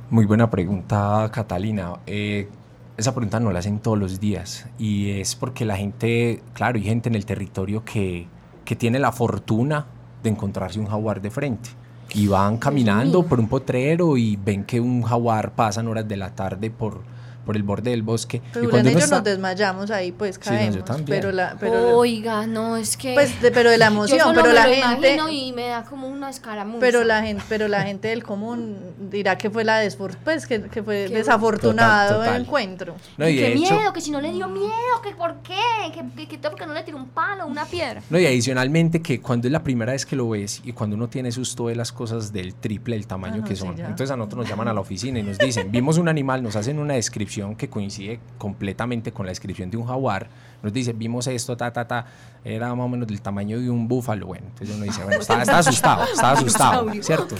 Muy buena pregunta, Catalina. Eh, esa pregunta no la hacen todos los días y es porque la gente, claro, hay gente en el territorio que, que tiene la fortuna de encontrarse un jaguar de frente y van caminando por un potrero y ven que un jaguar pasan horas de la tarde por, por el borde del bosque. Pero y Julián y uno yo está- nos desmayamos ahí, pues Sí, no, yo caemos. también. pero la, pero, Oiga, no, es que... pues, de- pero de la yo emoción, solo pero me la lo gente, y me da como una escaramuza. pero la gente, pero la gente del común dirá que fue la desfor pues que, que fue Qué desafortunado Total, total. el encuentro. No, y y qué de hecho- miedo, que si no le dio miedo, que por qué, que, que, que todo porque no le tiró un palo, una piedra. No, y adicionalmente que cuando es la primera vez que lo ves y cuando uno tiene susto de las cosas del triple del tamaño Ah, no, que sí, son. ya. Entonces a nosotros nos llaman a la oficina y nos dicen, vimos un animal, nos hacen una descripción que coincide completamente con la descripción de un jaguar. Nos dice, vimos esto, ta, ta, ta, era más o menos del tamaño de un búfalo. Bueno, entonces uno dice, bueno, está, está asustado, está asustado, ¿cierto?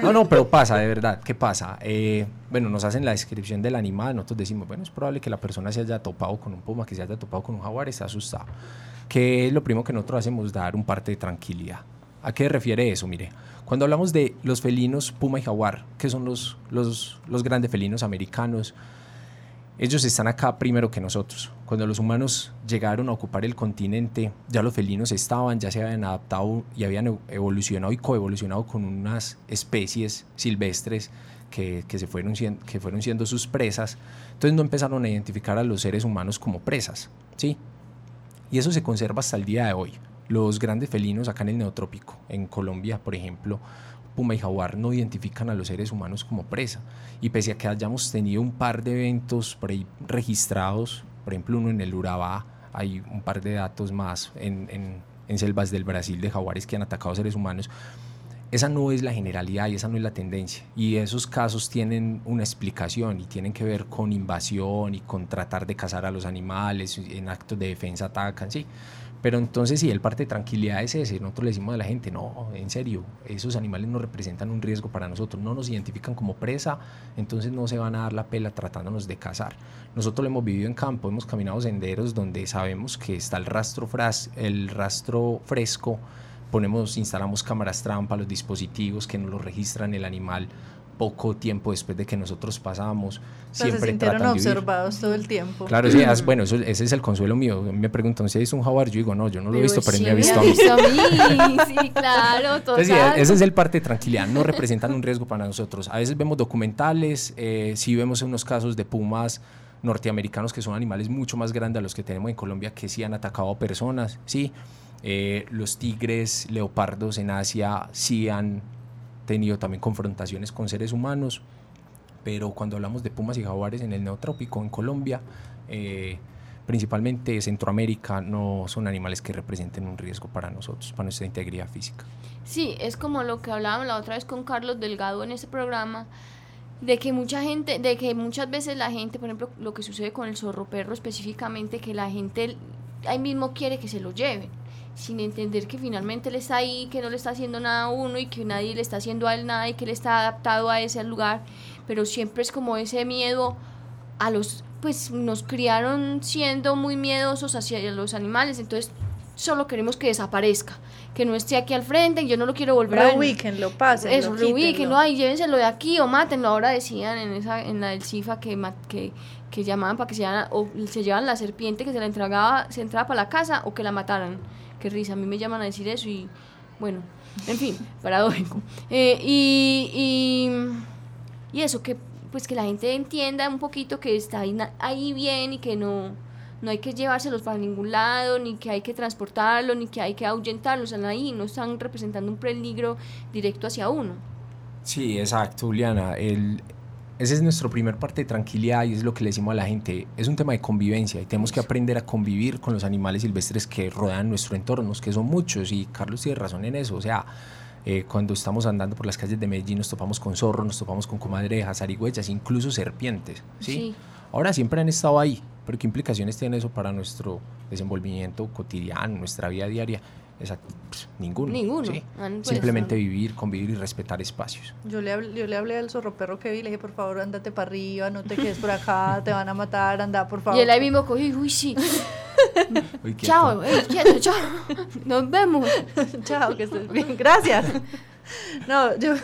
No, no, pero pasa, de verdad. ¿Qué pasa? Eh, bueno, nos hacen la descripción del animal, nosotros decimos, bueno, es probable que la persona se haya topado con un puma, que se haya topado con un jaguar, está asustado. Que es lo primero que nosotros hacemos, dar un parte de tranquilidad. ¿A qué refiere eso? Mire, cuando hablamos de los felinos puma y jaguar, que son los, los, los grandes felinos americanos, ellos están acá primero que nosotros. Cuando los humanos llegaron a ocupar el continente, ya los felinos estaban, ya se habían adaptado y habían ev- evolucionado y coevolucionado con unas especies silvestres que, se fueron, que fueron siendo sus presas. Entonces no empezaron a identificar a los seres humanos como presas. ¿sí? Y eso se conserva hasta el día de hoy. Los grandes felinos acá en el neotrópico, en Colombia, por ejemplo, puma y jaguar no identifican a los seres humanos como presa. Y pese a que hayamos tenido un par de eventos registrados, por ejemplo uno en el Urabá, hay un par de datos más en, en, selvas del Brasil de jaguares que han atacado seres humanos, esa no es la generalidad y esa no es la tendencia. Y esos casos tienen una explicación y tienen que ver con invasión y con tratar de cazar a los animales, en actos de defensa atacan, sí. Pero entonces sí, el parte de tranquilidad es ese. Nosotros le decimos a la gente, no, en serio, esos animales no representan un riesgo para nosotros, no nos identifican como presa, entonces no se van a dar la pela tratándonos de cazar. Nosotros lo hemos vivido en campo, hemos caminado senderos donde sabemos que está el rastro, fras el rastro fresco, ponemos, instalamos cámaras trampa, los dispositivos que nos lo registran el animal poco tiempo después de que nosotros pasamos. siempre se sintieron observados todo el tiempo. Claro, sí, bueno, eso, ese es el consuelo mío. Me preguntan si es un jaguar, yo digo, no, yo no lo he visto, pero, él me ha visto a mí. Sí, claro, total. Entonces, sí, ese es el parte de tranquilidad, no representan un riesgo para nosotros. A veces vemos documentales, eh, sí vemos unos casos de pumas norteamericanos que son animales mucho más grandes a los que tenemos en Colombia que sí han atacado a personas, sí. Eh, los tigres, leopardos en Asia sí han tenido también confrontaciones con seres humanos, pero cuando hablamos de pumas y jaguares en el neotrópico, en Colombia, eh, principalmente Centroamérica, no son animales que representen un riesgo para nosotros, para nuestra integridad física. Sí, es como lo que hablábamos la otra vez con Carlos Delgado en ese programa, de que mucha gente, de que muchas veces la gente, por ejemplo, lo que sucede con el zorro perro específicamente, que la gente ahí mismo quiere que se lo lleven sin entender que finalmente él está ahí, que no le está haciendo nada a uno y que nadie le está haciendo a él nada y que él está adaptado a ese lugar, pero siempre es como ese miedo a los, pues nos criaron siendo muy miedosos hacia los animales, entonces solo queremos que desaparezca, que no esté aquí al frente, y yo no lo quiero volver a ver. lo pasen. Eso, lo ay, llévenselo de aquí o mátenlo. Ahora decían en esa en la del CIFA que, que, que llamaban para que se o se llevan la serpiente que se la entregaba, se entraba para la casa o que la mataran qué risa, a mí me llaman a decir eso y bueno, en fin, paradójico. Eh, y, y, eso, que pues que la gente entienda un poquito que está ahí, ahí bien y que no, no hay que llevárselos para ningún lado, ni que hay que transportarlos, ni que hay que ahuyentarlos, están ahí, no están representando un peligro directo hacia uno. Sí, exacto, Juliana. El, ese es nuestro primer parte de tranquilidad y es lo que le decimos a la gente. Es un tema de convivencia y tenemos que aprender a convivir con los animales silvestres que rodean nuestro entorno, que son muchos y Carlos tiene razón en eso. O sea, eh, cuando estamos andando por las calles de Medellín nos topamos con zorros, nos topamos con comadrejas, zarigüeyas, incluso serpientes. ¿sí? Ahora siempre han estado ahí, pero ¿qué implicaciones tiene eso para nuestro desenvolvimiento cotidiano, nuestra vida diaria? Exacto. Pues, ninguno. Ninguno. Ah, pues, Simplemente vivir, convivir y respetar espacios. Yo le, hablé, yo le hablé al zorro perro que vi, le dije, por favor, andate para arriba, no te quedes por acá, te van a matar, anda, por favor. Y él ahí mismo cogió uy, sí. chao, quieto, chao. Nos vemos. chao, que estés bien. Gracias. No, yo,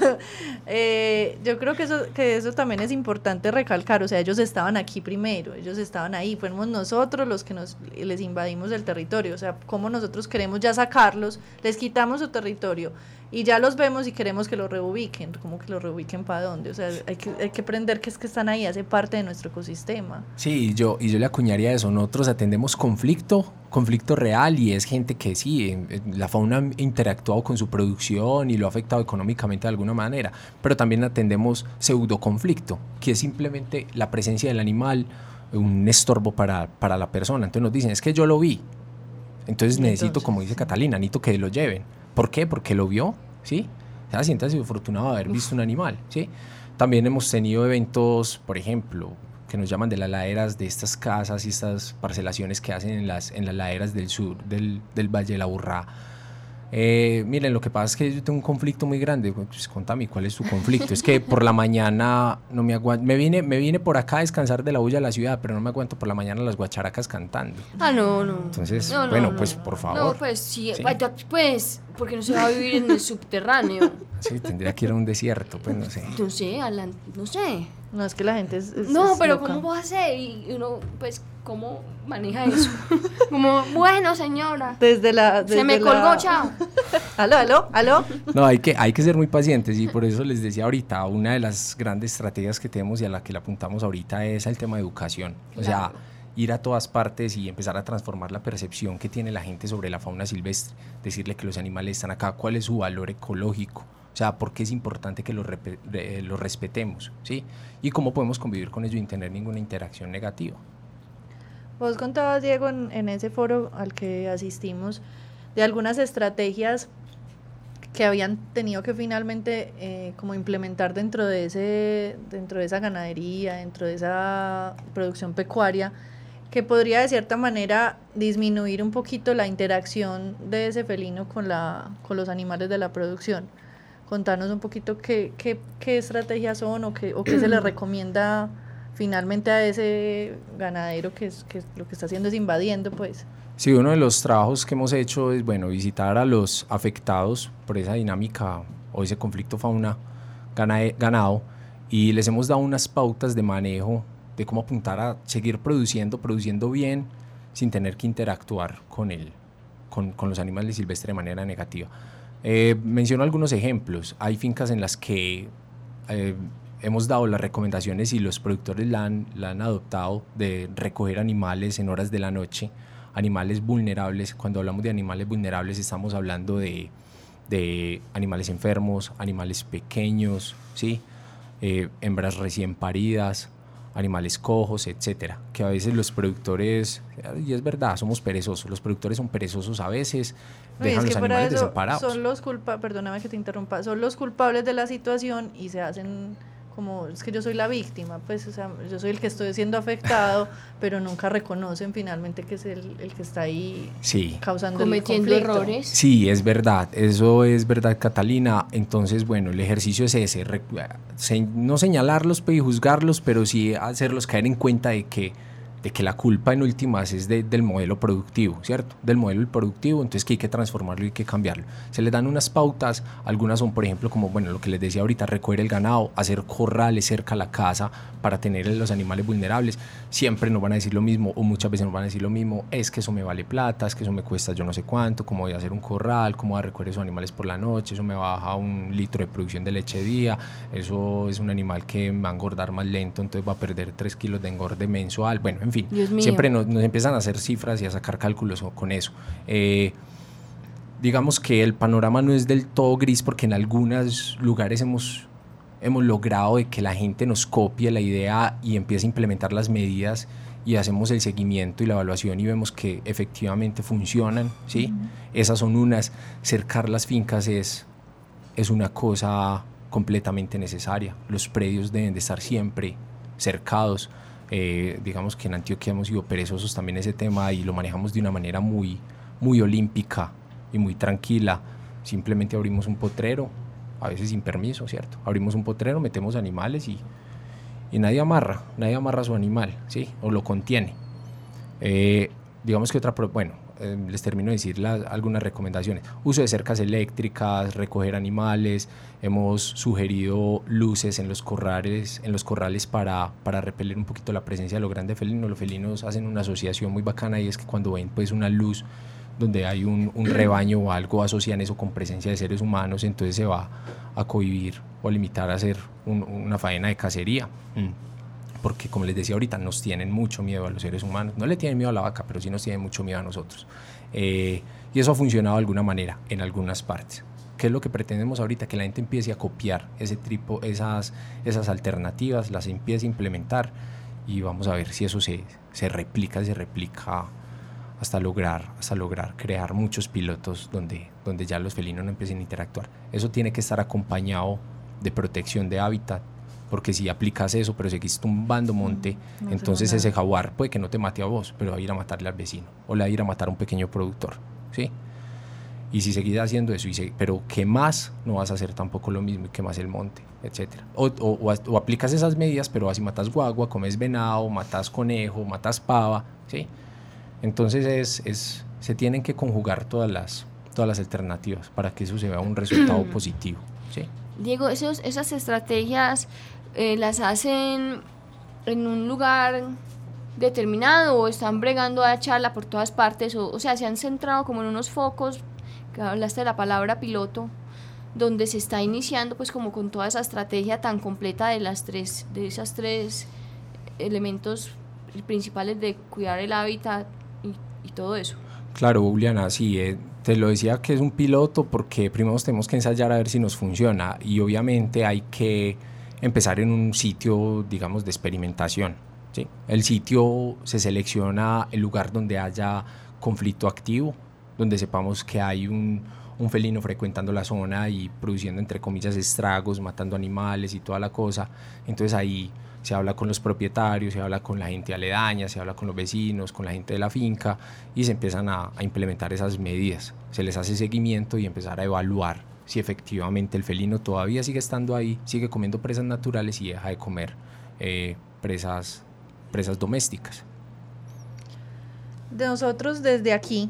eh, yo creo que eso, que eso también es importante recalcar, o sea, ellos estaban aquí primero, ellos estaban ahí, fuimos nosotros los que nos, les invadimos el territorio, o sea, como nosotros queremos ya sacarlos, les quitamos su territorio, y ya los vemos y queremos que los reubiquen, como que los reubiquen para dónde, o sea, hay que, hay que aprender que es que están ahí, hace parte de nuestro ecosistema. Sí, y yo, y yo le acuñaría eso, nosotros atendemos conflicto, conflicto real y es gente que sí, la fauna ha interactuado con su producción y lo ha afectado económicamente de alguna manera, pero también atendemos pseudo conflicto, que es simplemente la presencia del animal, un estorbo para, para la persona, entonces nos dicen, es que yo lo vi, entonces necesito, como dice Catalina, necesito que lo lleven. ¿Por qué? Porque lo vio, ¿sí? O sea, siéntase afortunado de haber visto un animal, ¿sí? También hemos tenido eventos, por ejemplo, que nos llaman de las laderas de estas casas y estas parcelaciones que hacen en las, en las laderas del sur del, del Valle de la Burrá eh, miren, lo que pasa es que yo tengo un conflicto muy grande. Pues contame, ¿cuál es tu conflicto? es que por la mañana no me aguanto. Me vine, me vine por acá a descansar de la bulla de la ciudad, pero no me aguanto por la mañana las guacharacas cantando. Ah, no, no. Entonces, bueno, pues por favor. No, pues sí, pues, porque no se va a vivir en el subterráneo. Sí, tendría que ir a un desierto, pues no sé. No sé, Alan, no sé. No, es que la gente es. no, pero ¿cómo va a ser? Y uno, pues, ¿cómo maneja eso? Como, bueno, señora. Desde la. se me colgó, chao. aló, aló, aló. No, hay que, hay que ser muy pacientes y por eso les decía ahorita, una de las grandes estrategias que tenemos y a la que le apuntamos ahorita es el tema de educación. O sea, ir a todas partes y empezar a transformar la percepción que tiene la gente sobre la fauna silvestre, decirle que los animales están acá, cuál es su valor ecológico O sea, ¿por qué es importante que lo, lo respetemos? ¿sí? Y cómo podemos convivir con ello sin tener ninguna interacción negativa. Vos contabas, Diego, en, ese foro al que asistimos, de algunas estrategias que habían tenido que finalmente eh, como implementar dentro de ese dentro de esa ganadería dentro de esa producción pecuaria que podría de cierta manera disminuir un poquito la interacción de ese felino con, la, con los animales de la producción. Contanos un poquito qué, qué, qué estrategias son o qué, o qué se le recomienda finalmente a ese ganadero que, es, que lo que está haciendo es invadiendo, pues. Sí, uno de los trabajos que hemos hecho es, bueno, visitar a los afectados por esa dinámica o ese conflicto fauna-ganado y les hemos dado unas pautas de manejo de cómo apuntar a seguir produciendo, produciendo bien, sin tener que interactuar con, el, con, con los animales silvestres de manera negativa. Eh, menciono algunos ejemplos. Hay fincas en las que eh, hemos dado las recomendaciones y los productores la han, adoptado de recoger animales en horas de la noche, animales vulnerables. Cuando hablamos de animales vulnerables estamos hablando de, de animales enfermos, animales pequeños, ¿sí? Eh, hembras recién paridas, animales cojos, etcétera, que a veces los productores, y es verdad, somos perezosos, los productores son perezosos a veces, dejan los animales desamparados. Son los culpa, perdóname que te interrumpa, son los culpables de la situación y se hacen como es que yo soy la víctima, pues o sea, yo soy el que estoy siendo afectado, pero nunca reconocen finalmente que es el, el que está ahí causando cometiendo el errores. Sí, es verdad, eso es verdad, Catalina. Entonces, bueno, el ejercicio es ese, no señalarlos y juzgarlos, pero sí hacerlos caer en cuenta de que de que la culpa en últimas es del modelo productivo, ¿cierto? Del modelo productivo, entonces que hay que transformarlo y que cambiarlo. Se les dan unas pautas, algunas son, por ejemplo, como, bueno, lo que les decía ahorita, recoger el ganado, hacer corrales cerca a la casa para tener los animales vulnerables. Siempre nos van a decir lo mismo, o muchas veces nos van a decir lo mismo, es que eso me vale plata, es que eso me cuesta yo no sé cuánto, cómo voy a hacer un corral, cómo voy a recoger esos animales por la noche, eso me baja un litro de producción de leche día, eso es un animal que va a engordar más lento, entonces va a perder 3 kilos de engorde mensual, bueno, en fin, siempre nos, empiezan a hacer cifras y a sacar cálculos con eso. Eh, digamos que el panorama no es del todo gris porque en algunos lugares hemos, hemos logrado de que la gente nos copie la idea y empiece a implementar las medidas y hacemos el seguimiento y la evaluación y vemos que efectivamente funcionan, ¿sí? Esas son unas, cercar las fincas es, es una cosa completamente necesaria. Los predios deben de estar siempre cercados. Eh, digamos que en Antioquia hemos sido perezosos también ese tema y lo manejamos de una manera muy, muy olímpica y muy tranquila. Simplemente abrimos un potrero, a veces sin permiso, ¿cierto? Abrimos un potrero, metemos animales y, y nadie amarra, nadie amarra su animal, ¿sí? O lo contiene. Eh, digamos que otra, bueno, eh, les termino de decir algunas recomendaciones. Uso de cercas eléctricas, recoger animales, hemos sugerido luces en los corrales, en los corrales para, para repeler un poquito la presencia de los grandes felinos. Los felinos hacen una asociación muy bacana y es que cuando ven pues una luz donde hay un, rebaño o algo, asocian eso con presencia de seres humanos, entonces se va a cohibir o a limitar a hacer una faena de cacería. Mm porque como les decía ahorita, nos tienen mucho miedo a los seres humanos. No le tienen miedo a la vaca, pero sí nos tienen mucho miedo a nosotros. Eh, y eso ha funcionado de alguna manera en algunas partes. ¿Qué es lo que pretendemos ahorita? Que la gente empiece a copiar ese tipo, esas, esas alternativas, las empiece a implementar y vamos a ver si eso se, se replica, se replica hasta lograr, hasta lograr crear muchos pilotos donde, donde ya los felinos no empiecen a interactuar. Eso tiene que estar acompañado de protección de hábitat, porque si aplicas eso, pero seguís tumbando monte, entonces ese jaguar puede que no te mate a vos, pero va a ir a matarle al vecino, o le va a ir a matar a un pequeño productor, ¿sí? Y si seguís haciendo eso, y pero ¿qué más? No vas a hacer tampoco lo mismo y que más el monte, etc. O, o, aplicas esas medidas, pero así matas guagua, comes venado, matas conejo, matas pava, ¿sí? Entonces es, es, se tienen que conjugar todas las, todas las alternativas para que eso se vea un resultado positivo, ¿sí? Diego, esos, esas estrategias eh, las hacen en un lugar determinado o están bregando a echarla por todas partes o, o sea, se han centrado como en unos focos, que hablaste de la palabra piloto, donde se está iniciando pues como con toda esa estrategia tan completa de las tres, de esas tres elementos principales de cuidar el hábitat y, y todo eso. Claro, Juliana, sí, eh, te lo decía que es un piloto porque primero tenemos que ensayar a ver si nos funciona y obviamente hay que empezar en un sitio, digamos, de experimentación. ¿sí? El sitio se selecciona el lugar donde haya conflicto activo, donde sepamos que hay un, un felino frecuentando la zona y produciendo, entre comillas, estragos, matando animales y toda la cosa. Entonces ahí se habla con los propietarios, se habla con la gente aledaña, se habla con los vecinos, con la gente de la finca y se empiezan a, implementar esas medidas. Se les hace seguimiento y empezar a evaluar si efectivamente el felino todavía sigue estando ahí, sigue comiendo presas naturales y deja de comer eh, presas, presas domésticas. De nosotros desde aquí,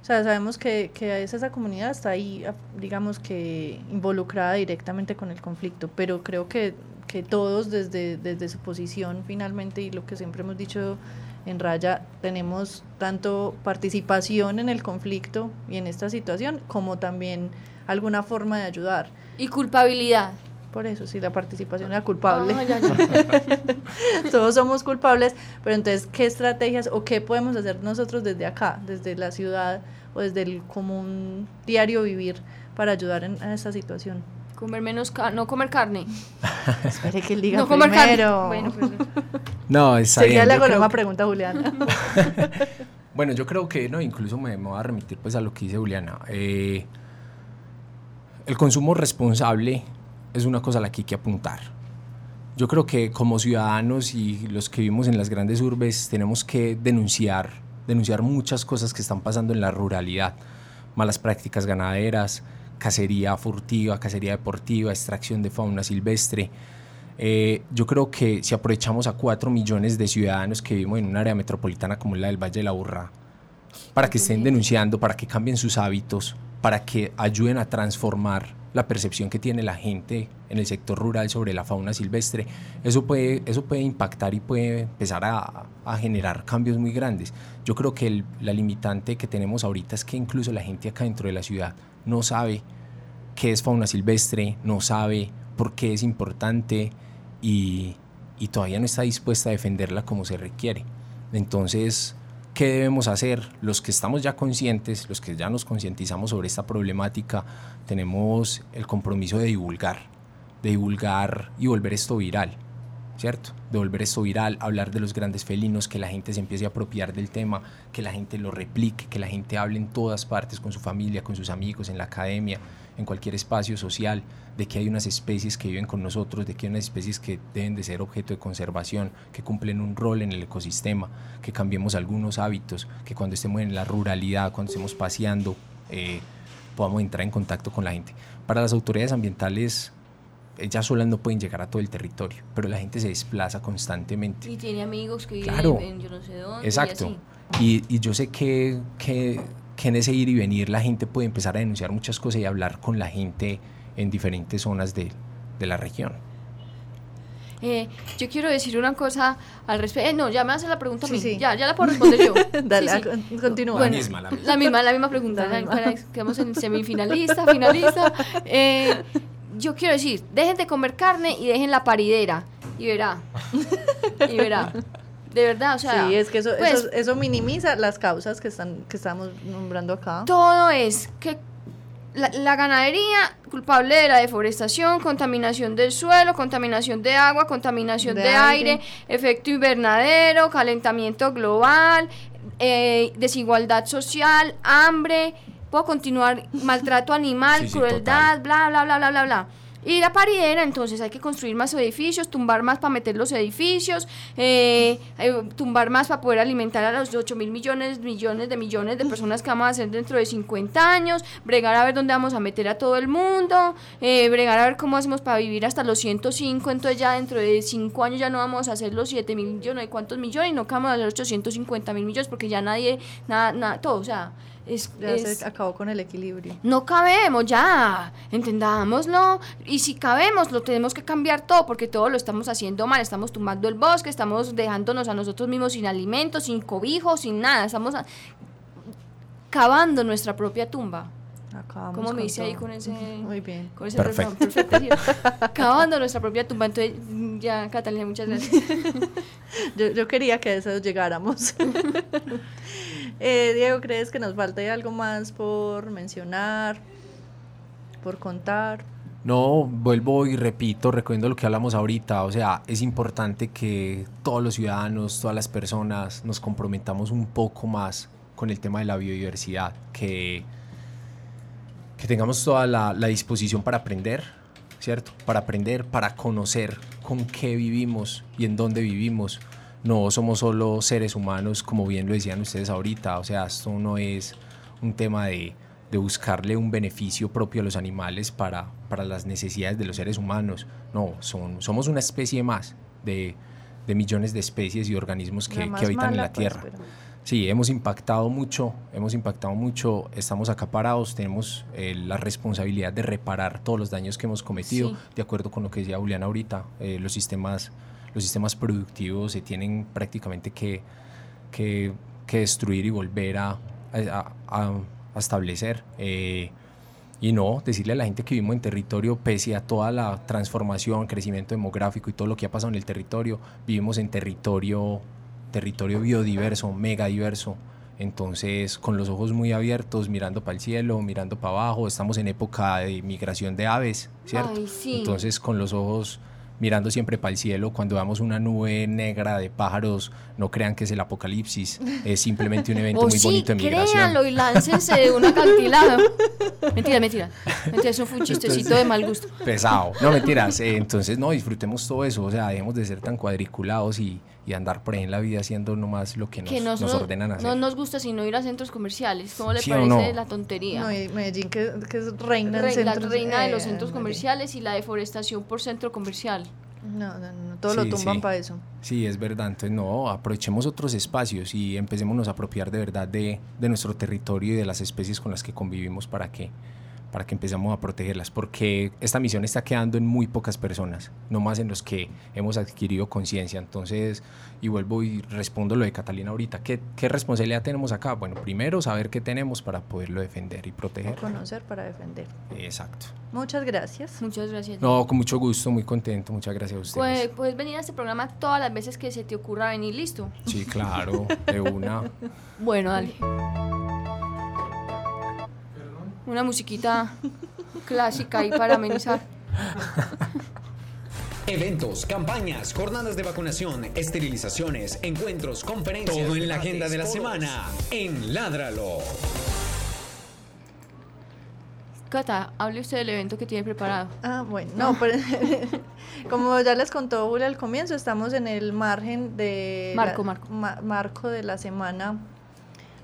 o sea, sabemos que, que esa comunidad está ahí, digamos que involucrada directamente con el conflicto, pero creo que que todos desde, desde su posición finalmente y lo que siempre hemos dicho en Raya, tenemos tanto participación en el conflicto y en esta situación como también alguna forma de ayudar. Y culpabilidad. Por eso, sí, la participación era culpable. Todos somos culpables, pero entonces, ¿qué estrategias o qué podemos hacer nosotros desde acá, desde la ciudad o desde el común diario vivir para ayudar en, en esta situación? Comer menos no comer carne. Espere que él diga no comer primero. Carne. Bueno, pues, no, está Sería la misma pregunta, Juliana. bueno, yo creo que, no, incluso me, me, voy a remitir pues a lo que dice Juliana. Eh, el consumo responsable es una cosa a la que hay que apuntar. Yo creo que como ciudadanos y los que vivimos en las grandes urbes tenemos que denunciar, denunciar muchas cosas que están pasando en la ruralidad. Malas prácticas ganaderas, cacería furtiva, cacería deportiva, extracción de fauna silvestre. Eh, yo creo que si aprovechamos a cuatro millones de ciudadanos que vivimos en un área metropolitana como la del Valle de la Burra, para que estén denunciando, para que cambien sus hábitos, para que ayuden a transformar la percepción que tiene la gente en el sector rural sobre la fauna silvestre, eso puede, eso puede impactar y puede empezar a, generar cambios muy grandes. Yo creo que la limitante que tenemos ahorita es que incluso la gente acá dentro de la ciudad no sabe qué es fauna silvestre, no sabe por qué es importante y, y todavía no está dispuesta a defenderla como se requiere. Entonces, ¿qué debemos hacer? Los que estamos ya conscientes, los que ya nos concientizamos sobre esta problemática, tenemos el compromiso de divulgar, de divulgar y volver esto viral. ¿cierto? De volver esto viral, hablar de los grandes felinos, que la gente se empiece a apropiar del tema, que la gente lo replique, que la gente hable en todas partes, con su familia, con sus amigos, en la academia, en cualquier espacio social, de que hay unas especies que viven con nosotros, de que hay unas especies que deben de ser objeto de conservación, que cumplen un rol en el ecosistema, que cambiemos algunos hábitos, que cuando estemos en la ruralidad, cuando estemos paseando, eh, podamos entrar en contacto con la gente. Para las autoridades ambientales ellas solas no pueden llegar a todo el territorio, pero la gente se desplaza constantemente. Y tiene amigos que viven en yo no sé dónde. Exacto. Y, y, yo sé que, que, que, en ese ir y venir la gente puede empezar a denunciar muchas cosas y hablar con la gente en diferentes zonas de, de la región. Eh, yo quiero decir una cosa al respecto. Eh, no, ya me hace la pregunta a mí. Ya, ya la puedo responder yo. Dale, continúa. la, misma, la, misma. la misma, pregunta. Quedamos en semifinalista, finalista. Eh, yo quiero decir, dejen de comer carne y dejen la paridera. Y verá. Y verá. De verdad, o sea. Sí, es que eso, pues eso, minimiza las causas que, están, que estamos nombrando acá. Todo es que la, ganadería culpable de la deforestación, contaminación del suelo, contaminación de agua, contaminación de, aire, efecto invernadero, calentamiento global, eh, desigualdad social, hambre, puedo continuar, maltrato animal, crueldad, bla, bla, bla, bla, bla, bla. Y la paridera, entonces hay que construir más edificios, tumbar más para meter los edificios, eh, eh, tumbar más para poder alimentar a los 8 mil millones, millones de millones de personas que vamos a hacer dentro de 50 años, bregar a ver dónde vamos a meter a todo el mundo, eh, bregar a ver cómo hacemos para vivir hasta los 105, entonces ya dentro de 5 años ya no vamos a hacer los 7 mil millones, ¿cuántos millones? No vamos a hacer 850 mil millones porque ya nadie, nada, nada, todo, o sea es, ya se acabó con el equilibrio. No cabemos ya, entendámoslo. Y si cabemos, lo tenemos que cambiar todo porque todo lo estamos haciendo mal. Estamos tumbando el bosque, estamos dejándonos a nosotros mismos sin alimentos, sin cobijo, sin nada. Estamos cavando nuestra propia tumba. Acabamos ¿Cómo me dice ahí con ese, Muy bien. con ese Perfecto. Perfecto. sí. Cavando nuestra propia tumba. Entonces, mm, ya, Catalina, muchas gracias. Yo, yo quería que a eso llegáramos. Eh, Diego, ¿crees que nos falta algo más por mencionar, por contar? No, vuelvo y repito, recomiendo lo que hablamos ahorita, o sea, es importante que todos los ciudadanos, todas las personas nos comprometamos un poco más con el tema de la biodiversidad, que, que tengamos toda la, la disposición para aprender, ¿cierto? Para aprender, para conocer con qué vivimos y en dónde vivimos. No somos solo seres humanos, como bien lo decían ustedes ahorita, o sea, esto no es un tema de, de buscarle un beneficio propio a los animales para, para las necesidades de los seres humanos. No, son, somos una especie más de, de millones de especies y organismos que, que habitan en la pues, Tierra. pero- Sí, hemos impactado mucho, hemos impactado mucho, estamos acaparados, tenemos eh, la responsabilidad de reparar todos los daños que hemos cometido, Sí. de acuerdo con lo que decía Julián ahorita, eh, los sistemas los sistemas productivos se tienen prácticamente que, que, que destruir y volver a, a- a- a establecer. eh, y no, decirle a la gente que vivimos en territorio, pese a toda la transformación, crecimiento demográfico y todo lo que ha pasado en el territorio, vivimos en territorio, territorio biodiverso, mega diverso. Entonces, con los ojos muy abiertos, mirando para el cielo, mirando para abajo, estamos en época de migración de aves, ¿cierto? Ay, sí. Entonces, con los ojos mirando siempre para el cielo, cuando veamos una nube negra de pájaros, no crean que es el apocalipsis, es simplemente un evento O muy sí, bonito de migración. créanlo y láncense de un acantilado. mentira, mentira. Mentira, eso fue un chistecito de mal gusto. pesado. No, mentiras. eh, entonces, no, disfrutemos todo eso. O sea, dejemos de ser tan cuadriculados y, y andar por ahí en la vida haciendo nomás lo que nos, que no, nos ordenan hacer. no nos gusta sino ir a centros comerciales. ¿Cómo le ¿Sí parece no? la tontería? No, y Medellín, que, que es reina Re- la centros- reina de eh, los centros Medellín. comerciales y la deforestación por centro comercial. No, no, no, todo lo Sí, tumban sí. para eso. Sí, es verdad. Entonces, no, aprovechemos otros espacios y empecémonos a apropiar de verdad de, de nuestro territorio y de las especies con las que convivimos para que, para que empezamos a protegerlas. Porque esta misión está quedando en muy pocas personas, no más en los que hemos adquirido conciencia. Entonces, y vuelvo y respondo lo de Catalina ahorita. ¿Qué, ¿Qué responsabilidad tenemos acá? Bueno, primero saber qué tenemos para poderlo defender y proteger. Conocer para defender. Exacto. Muchas gracias. Muchas gracias. No, con mucho gusto, muy contento. Muchas gracias a ustedes. Puedes, puedes venir a este programa todas las veces que se te ocurra venir, listo. Sí, claro, de una. Bueno, dale. Una musiquita clásica ahí para amenizar. Eventos, campañas, jornadas de vacunación, esterilizaciones, encuentros, conferencias. Todo en la agenda de la semana en Ládralo. Cata, hable usted del evento que tiene preparado. Ah, bueno, no, pero como ya les contó Julia al comienzo, estamos en el margen de... Marco, la- marco. ma- marco de la semana,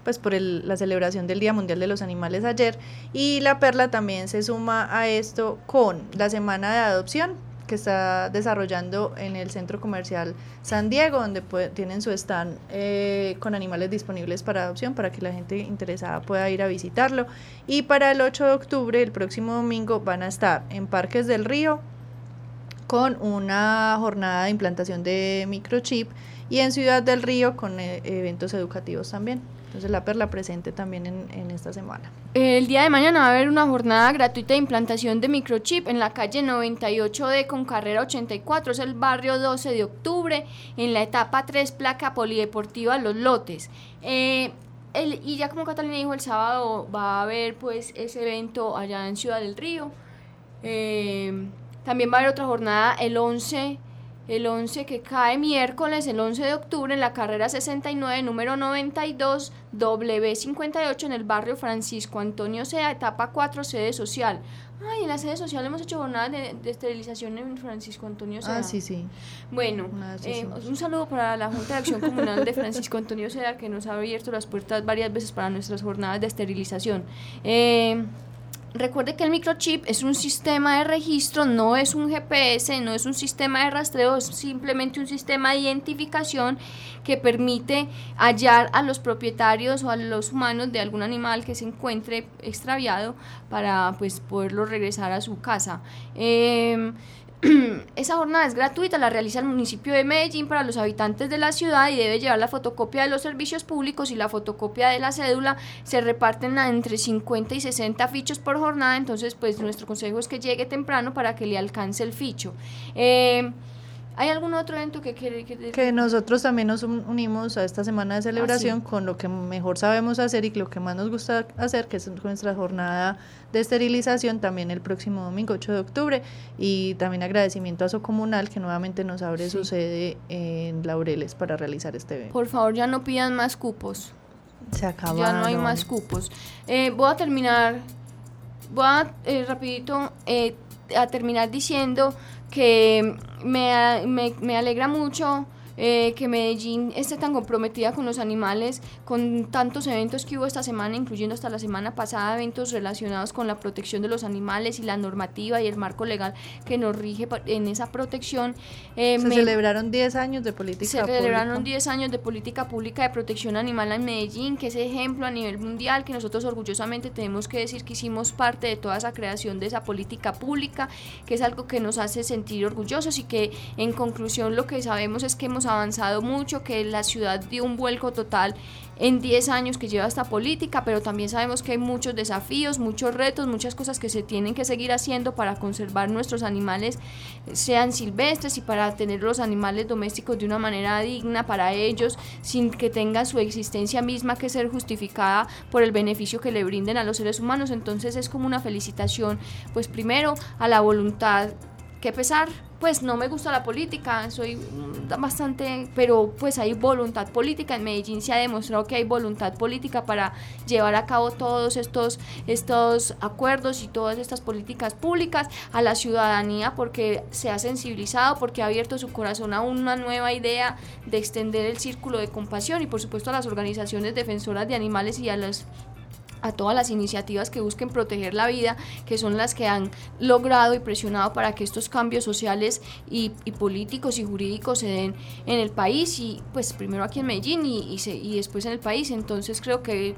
pues por el- la celebración del Día Mundial de los Animales ayer. Y la Perla también se suma a esto con la semana de adopción que está desarrollando en el centro comercial San Diego, donde tienen su stand eh, con animales disponibles para adopción para que la gente interesada pueda ir a visitarlo. Y para el 8 de octubre, el próximo domingo, van a estar en Parques del Río con una jornada de implantación de microchip y en Ciudad del Río con eh, eventos educativos también. Entonces la Perla presente también en, esta semana. El día de mañana va a haber una jornada gratuita de implantación de microchip en la calle 98D con carrera 84, es el barrio 12 de octubre, en la etapa 3, placa polideportiva Los Lotes. Eh, y ya como Catalina dijo, el sábado va a haber pues ese evento allá en Ciudad del Río. Eh, también va a haber otra jornada el 11, el 11 que cae miércoles, el 11 de octubre, en la carrera 69, número 92, W58, en el barrio Francisco Antonio Sea, etapa 4, sede social. Ay, en la sede social hemos hecho jornadas de, de esterilización en Francisco Antonio Sea. Ah, sí, sí. Bueno, eh, un saludo para la Junta de Acción Comunal de Francisco Antonio Seda que nos ha abierto las puertas varias veces para nuestras jornadas de esterilización. Eh, recuerde que el microchip es un sistema de registro, no es un GPS, no es un sistema de rastreo, es simplemente un sistema de identificación que permite hallar a los propietarios o a los humanos de algún animal que se encuentre extraviado para pues poderlo regresar a su casa. Eh, esa jornada es gratuita, la realiza el municipio de Medellín para los habitantes de la ciudad y debe llevar la fotocopia de los servicios públicos y la fotocopia de la cédula. Se reparten entre 50 y 60 fichos por jornada, entonces pues nuestro consejo es que llegue temprano para que le alcance el ficho. Eh, ¿Hay algún otro evento que quiere que, que nosotros también nos unimos a esta semana de celebración ah, con lo que mejor sabemos hacer y lo que más nos gusta hacer, que es nuestra jornada de esterilización también el próximo domingo 8 de octubre y también agradecimiento a Socomunal que nuevamente nos abre su sede en Laureles para realizar este evento. Por favor, ya no pidan más cupos. Se acabaron. Ya no hay más cupos. Eh, voy a terminar, voy a eh, rapidito eh, a terminar diciendo que me, me, me alegra mucho eh, que Medellín esté tan comprometida con los animales, con tantos eventos que hubo esta semana, incluyendo hasta la semana pasada, eventos relacionados con la protección de los animales y la normativa y el marco legal que nos rige en esa protección. Eh, se celebraron 10 años de política se celebraron 10 años de política pública de protección animal en Medellín, que es ejemplo a nivel mundial, que nosotros orgullosamente tenemos que decir que hicimos parte de toda esa creación de esa política pública, que es algo que nos hace sentir orgullosos y que en conclusión lo que sabemos es que hemos avanzado mucho, que la ciudad dio un vuelco total en 10 años que lleva esta política, pero también sabemos que hay muchos desafíos, muchos retos, muchas cosas que se tienen que seguir haciendo para conservar nuestros animales, sean silvestres y para tener los animales domésticos de una manera digna para ellos, sin que tengan su existencia misma que ser justificada por el beneficio que le brinden a los seres humanos. Entonces es como una felicitación, pues primero a la voluntad que pesar, pues no me gusta la política, soy bastante, pero pues hay voluntad política. En Medellín se ha demostrado que hay voluntad política para llevar a cabo todos estos, estos acuerdos y todas estas políticas públicas a la ciudadanía porque se ha sensibilizado, porque ha abierto su corazón a una nueva idea de extender el círculo de compasión y por supuesto a las organizaciones defensoras de animales y a las a todas las iniciativas que busquen proteger la vida, que son las que han logrado y presionado para que estos cambios sociales y, políticos y jurídicos se den en el país y pues primero aquí en Medellín y, y después en el país. Entonces creo que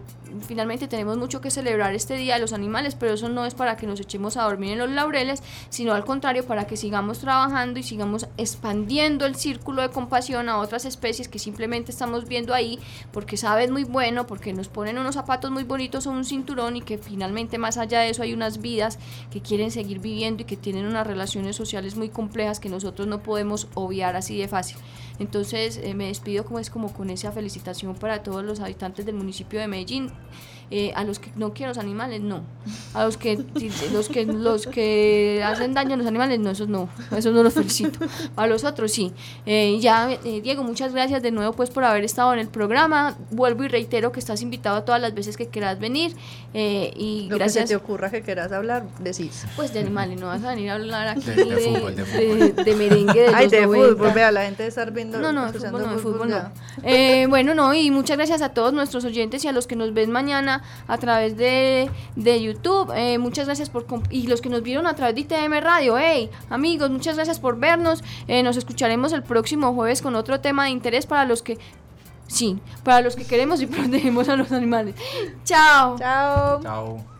finalmente tenemos mucho que celebrar este Día de los Animales, pero eso no es para que nos echemos a dormir en los laureles, sino al contrario, para que sigamos trabajando y sigamos expandiendo el círculo de compasión a otras especies que simplemente estamos viendo ahí porque saben muy bueno, porque nos ponen unos zapatos muy bonitos un cinturón y que finalmente más allá de eso hay unas vidas que quieren seguir viviendo y que tienen unas relaciones sociales muy complejas que nosotros no podemos obviar así de fácil. Entonces eh, me despido como es como con esa felicitación para todos los habitantes del municipio de Medellín. Eh, a los que no quieren los animales, no. A los que los que los que hacen daño a los animales, no, esos no, esos no los felicito. A los otros sí. Eh, ya, Diego, muchas gracias de nuevo pues por haber estado en el programa. Vuelvo y reitero que estás invitado a todas las veces que quieras venir. y Lo gracias. que se te ocurra que quieras hablar, decís. Pues de animales, no vas a venir a hablar aquí de, de, fútbol, de, merengue de Ay, de fútbol, vea, la gente de estar viendo. No, no, de fútbol no, de fútbol no. Eh, bueno, no, y muchas gracias a todos nuestros oyentes y a los que nos ven mañana a través de, de YouTube. Eh, muchas gracias por... Y los que nos vieron a través de ITM Radio. Hey, amigos, muchas gracias por vernos. Eh, nos escucharemos el próximo jueves con otro tema de interés para los que... Sí, para los que queremos y protegemos a los animales. Chao. Chao. Chao.